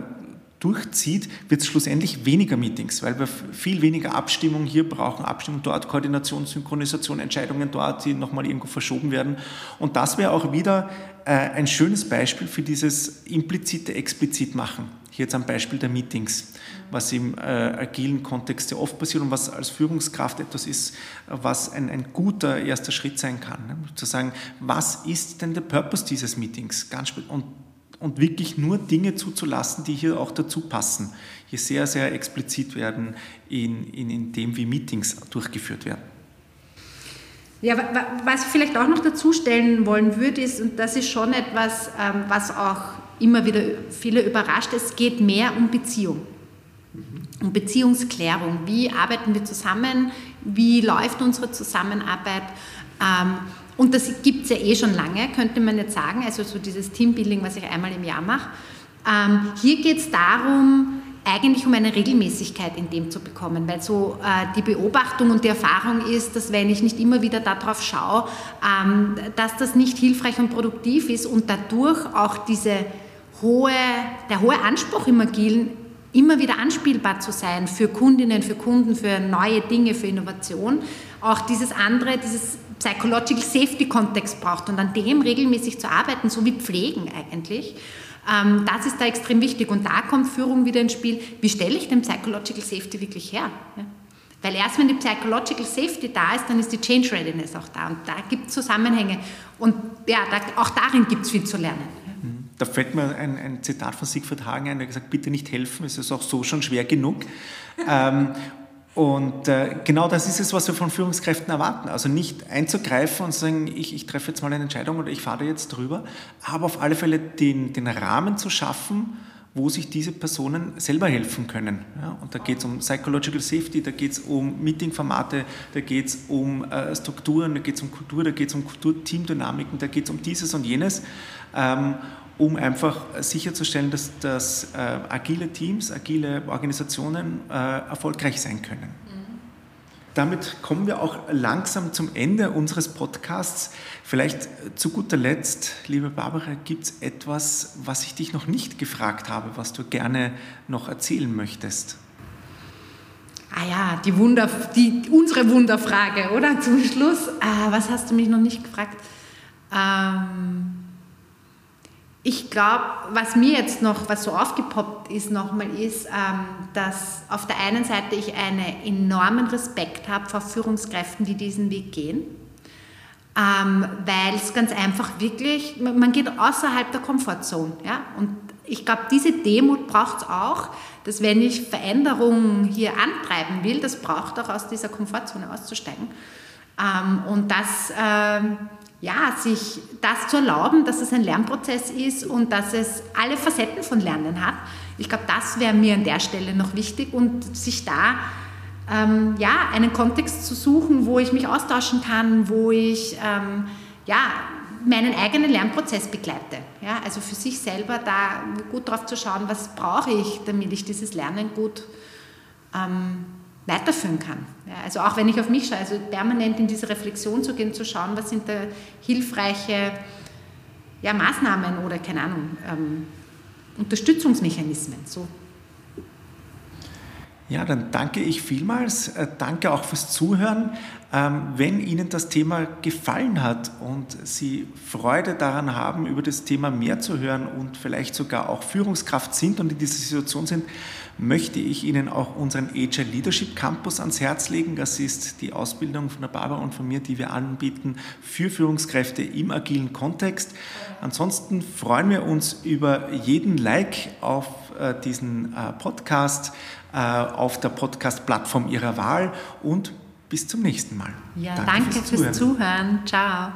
durchzieht, wird es schlussendlich weniger Meetings, weil wir viel weniger Abstimmung hier brauchen, Abstimmung dort, Koordination, Synchronisation, Entscheidungen dort, die nochmal irgendwo verschoben werden. Und das wäre auch wieder äh, ein schönes Beispiel für dieses implizite, explizit machen. Hier jetzt am Beispiel der Meetings, was im äh, agilen Kontext sehr oft passiert und was als Führungskraft etwas ist, was ein, ein guter erster Schritt sein kann. Ne? Zu sagen, was ist denn der Purpose dieses Meetings? Ganz und und wirklich nur Dinge zuzulassen, die hier auch dazu passen, hier sehr, sehr explizit werden in, in, in dem, wie Meetings durchgeführt werden. Ja, was ich vielleicht auch noch dazu stellen wollen würde, ist, und das ist schon etwas, ähm, was auch immer wieder viele überrascht, es geht mehr um Beziehung, um Beziehungsklärung. Wie arbeiten wir zusammen? Wie läuft unsere Zusammenarbeit? Und das gibt es ja eh schon lange, könnte man jetzt sagen, also so dieses Teambuilding, was ich einmal im Jahr mache. Ähm, hier geht es darum, eigentlich um eine Regelmäßigkeit in dem zu bekommen, weil so äh, die Beobachtung und die Erfahrung ist, dass wenn ich nicht immer wieder darauf schaue, ähm, dass das nicht hilfreich und produktiv ist und dadurch auch diese hohe, der hohe Anspruch im Agilen immer wieder anspielbar zu sein für Kundinnen, für Kunden, für neue Dinge, für Innovation, auch dieses andere, dieses Psychological Safety Kontext braucht und an dem regelmäßig zu arbeiten, so wie Pflegen eigentlich. Ähm, das ist da extrem wichtig und da kommt Führung wieder ins Spiel. Wie stelle ich den Psychological Safety wirklich her? Weil erst wenn die Psychological Safety da ist, dann ist die Change Readiness auch da und da gibt es Zusammenhänge und ja, auch darin gibt es viel zu lernen. Da fällt mir ein, ein, Zitat von Siegfried Hagen ein, der gesagt, bitte nicht helfen, es ist auch so schon schwer genug. ähm, und äh, genau das ist es, was wir von Führungskräften erwarten. Also nicht einzugreifen und zu sagen, ich, ich treffe jetzt mal eine Entscheidung oder ich fahre jetzt drüber, aber auf alle Fälle den, den Rahmen zu schaffen, wo sich diese Personen selber helfen können. Ja, und da geht es um Psychological Safety, da geht es um Meetingformate, da geht es um äh, Strukturen, da geht es um Kultur, da geht es um Kultur-Teamdynamiken, da geht es um dieses und jenes. Ähm, um einfach sicherzustellen, dass, dass äh, agile Teams, agile Organisationen äh, erfolgreich sein können. Mhm. Damit kommen wir auch langsam zum Ende unseres Podcasts. Vielleicht zu guter Letzt, liebe Barbara, gibt es etwas, was ich dich noch nicht gefragt habe, was du gerne noch erzählen möchtest? Ah ja, die Wunder, die, unsere Wunderfrage, oder? Zum Schluss. Ah, was hast du mich noch nicht gefragt? Ähm ich glaube, was mir jetzt noch, was so aufgepoppt ist nochmal, ist, ähm, dass auf der einen Seite ich einen enormen Respekt habe vor Führungskräften, die diesen Weg gehen, ähm, weil es ganz einfach wirklich, man geht außerhalb der Komfortzone. Ja? Und ich glaube, diese Demut braucht es auch, dass wenn ich Veränderungen hier antreiben will, das braucht auch aus dieser Komfortzone auszusteigen. Ähm, und das ja, sich das zu erlauben, dass es ein Lernprozess ist und dass es alle Facetten von Lernen hat. Ich glaube, das wäre mir an der Stelle noch wichtig und sich da ähm, ja, einen Kontext zu suchen, wo ich mich austauschen kann, wo ich ähm, ja, meinen eigenen Lernprozess begleite. Ja, also für sich selber da gut drauf zu schauen, was brauche ich, damit ich dieses Lernen gut ähm, weiterführen kann. Ja, also auch wenn ich auf mich schaue, also permanent in diese Reflexion zu gehen, zu schauen, was sind da hilfreiche ja, Maßnahmen oder keine Ahnung, ähm, Unterstützungsmechanismen. So. Ja, dann danke ich vielmals. Äh, danke auch fürs Zuhören. Ähm, wenn Ihnen das Thema gefallen hat und Sie Freude daran haben, über das Thema mehr zu hören und vielleicht sogar auch Führungskraft sind und in dieser Situation sind, möchte ich Ihnen auch unseren Agile Leadership Campus ans Herz legen. Das ist die Ausbildung von der Barbara und von mir, die wir anbieten für Führungskräfte im agilen Kontext. Ansonsten freuen wir uns über jeden Like auf äh, diesen äh, Podcast äh, auf der Podcast-Plattform Ihrer Wahl und bis zum nächsten Mal. Ja, danke, danke fürs, fürs Zuhören. Ciao.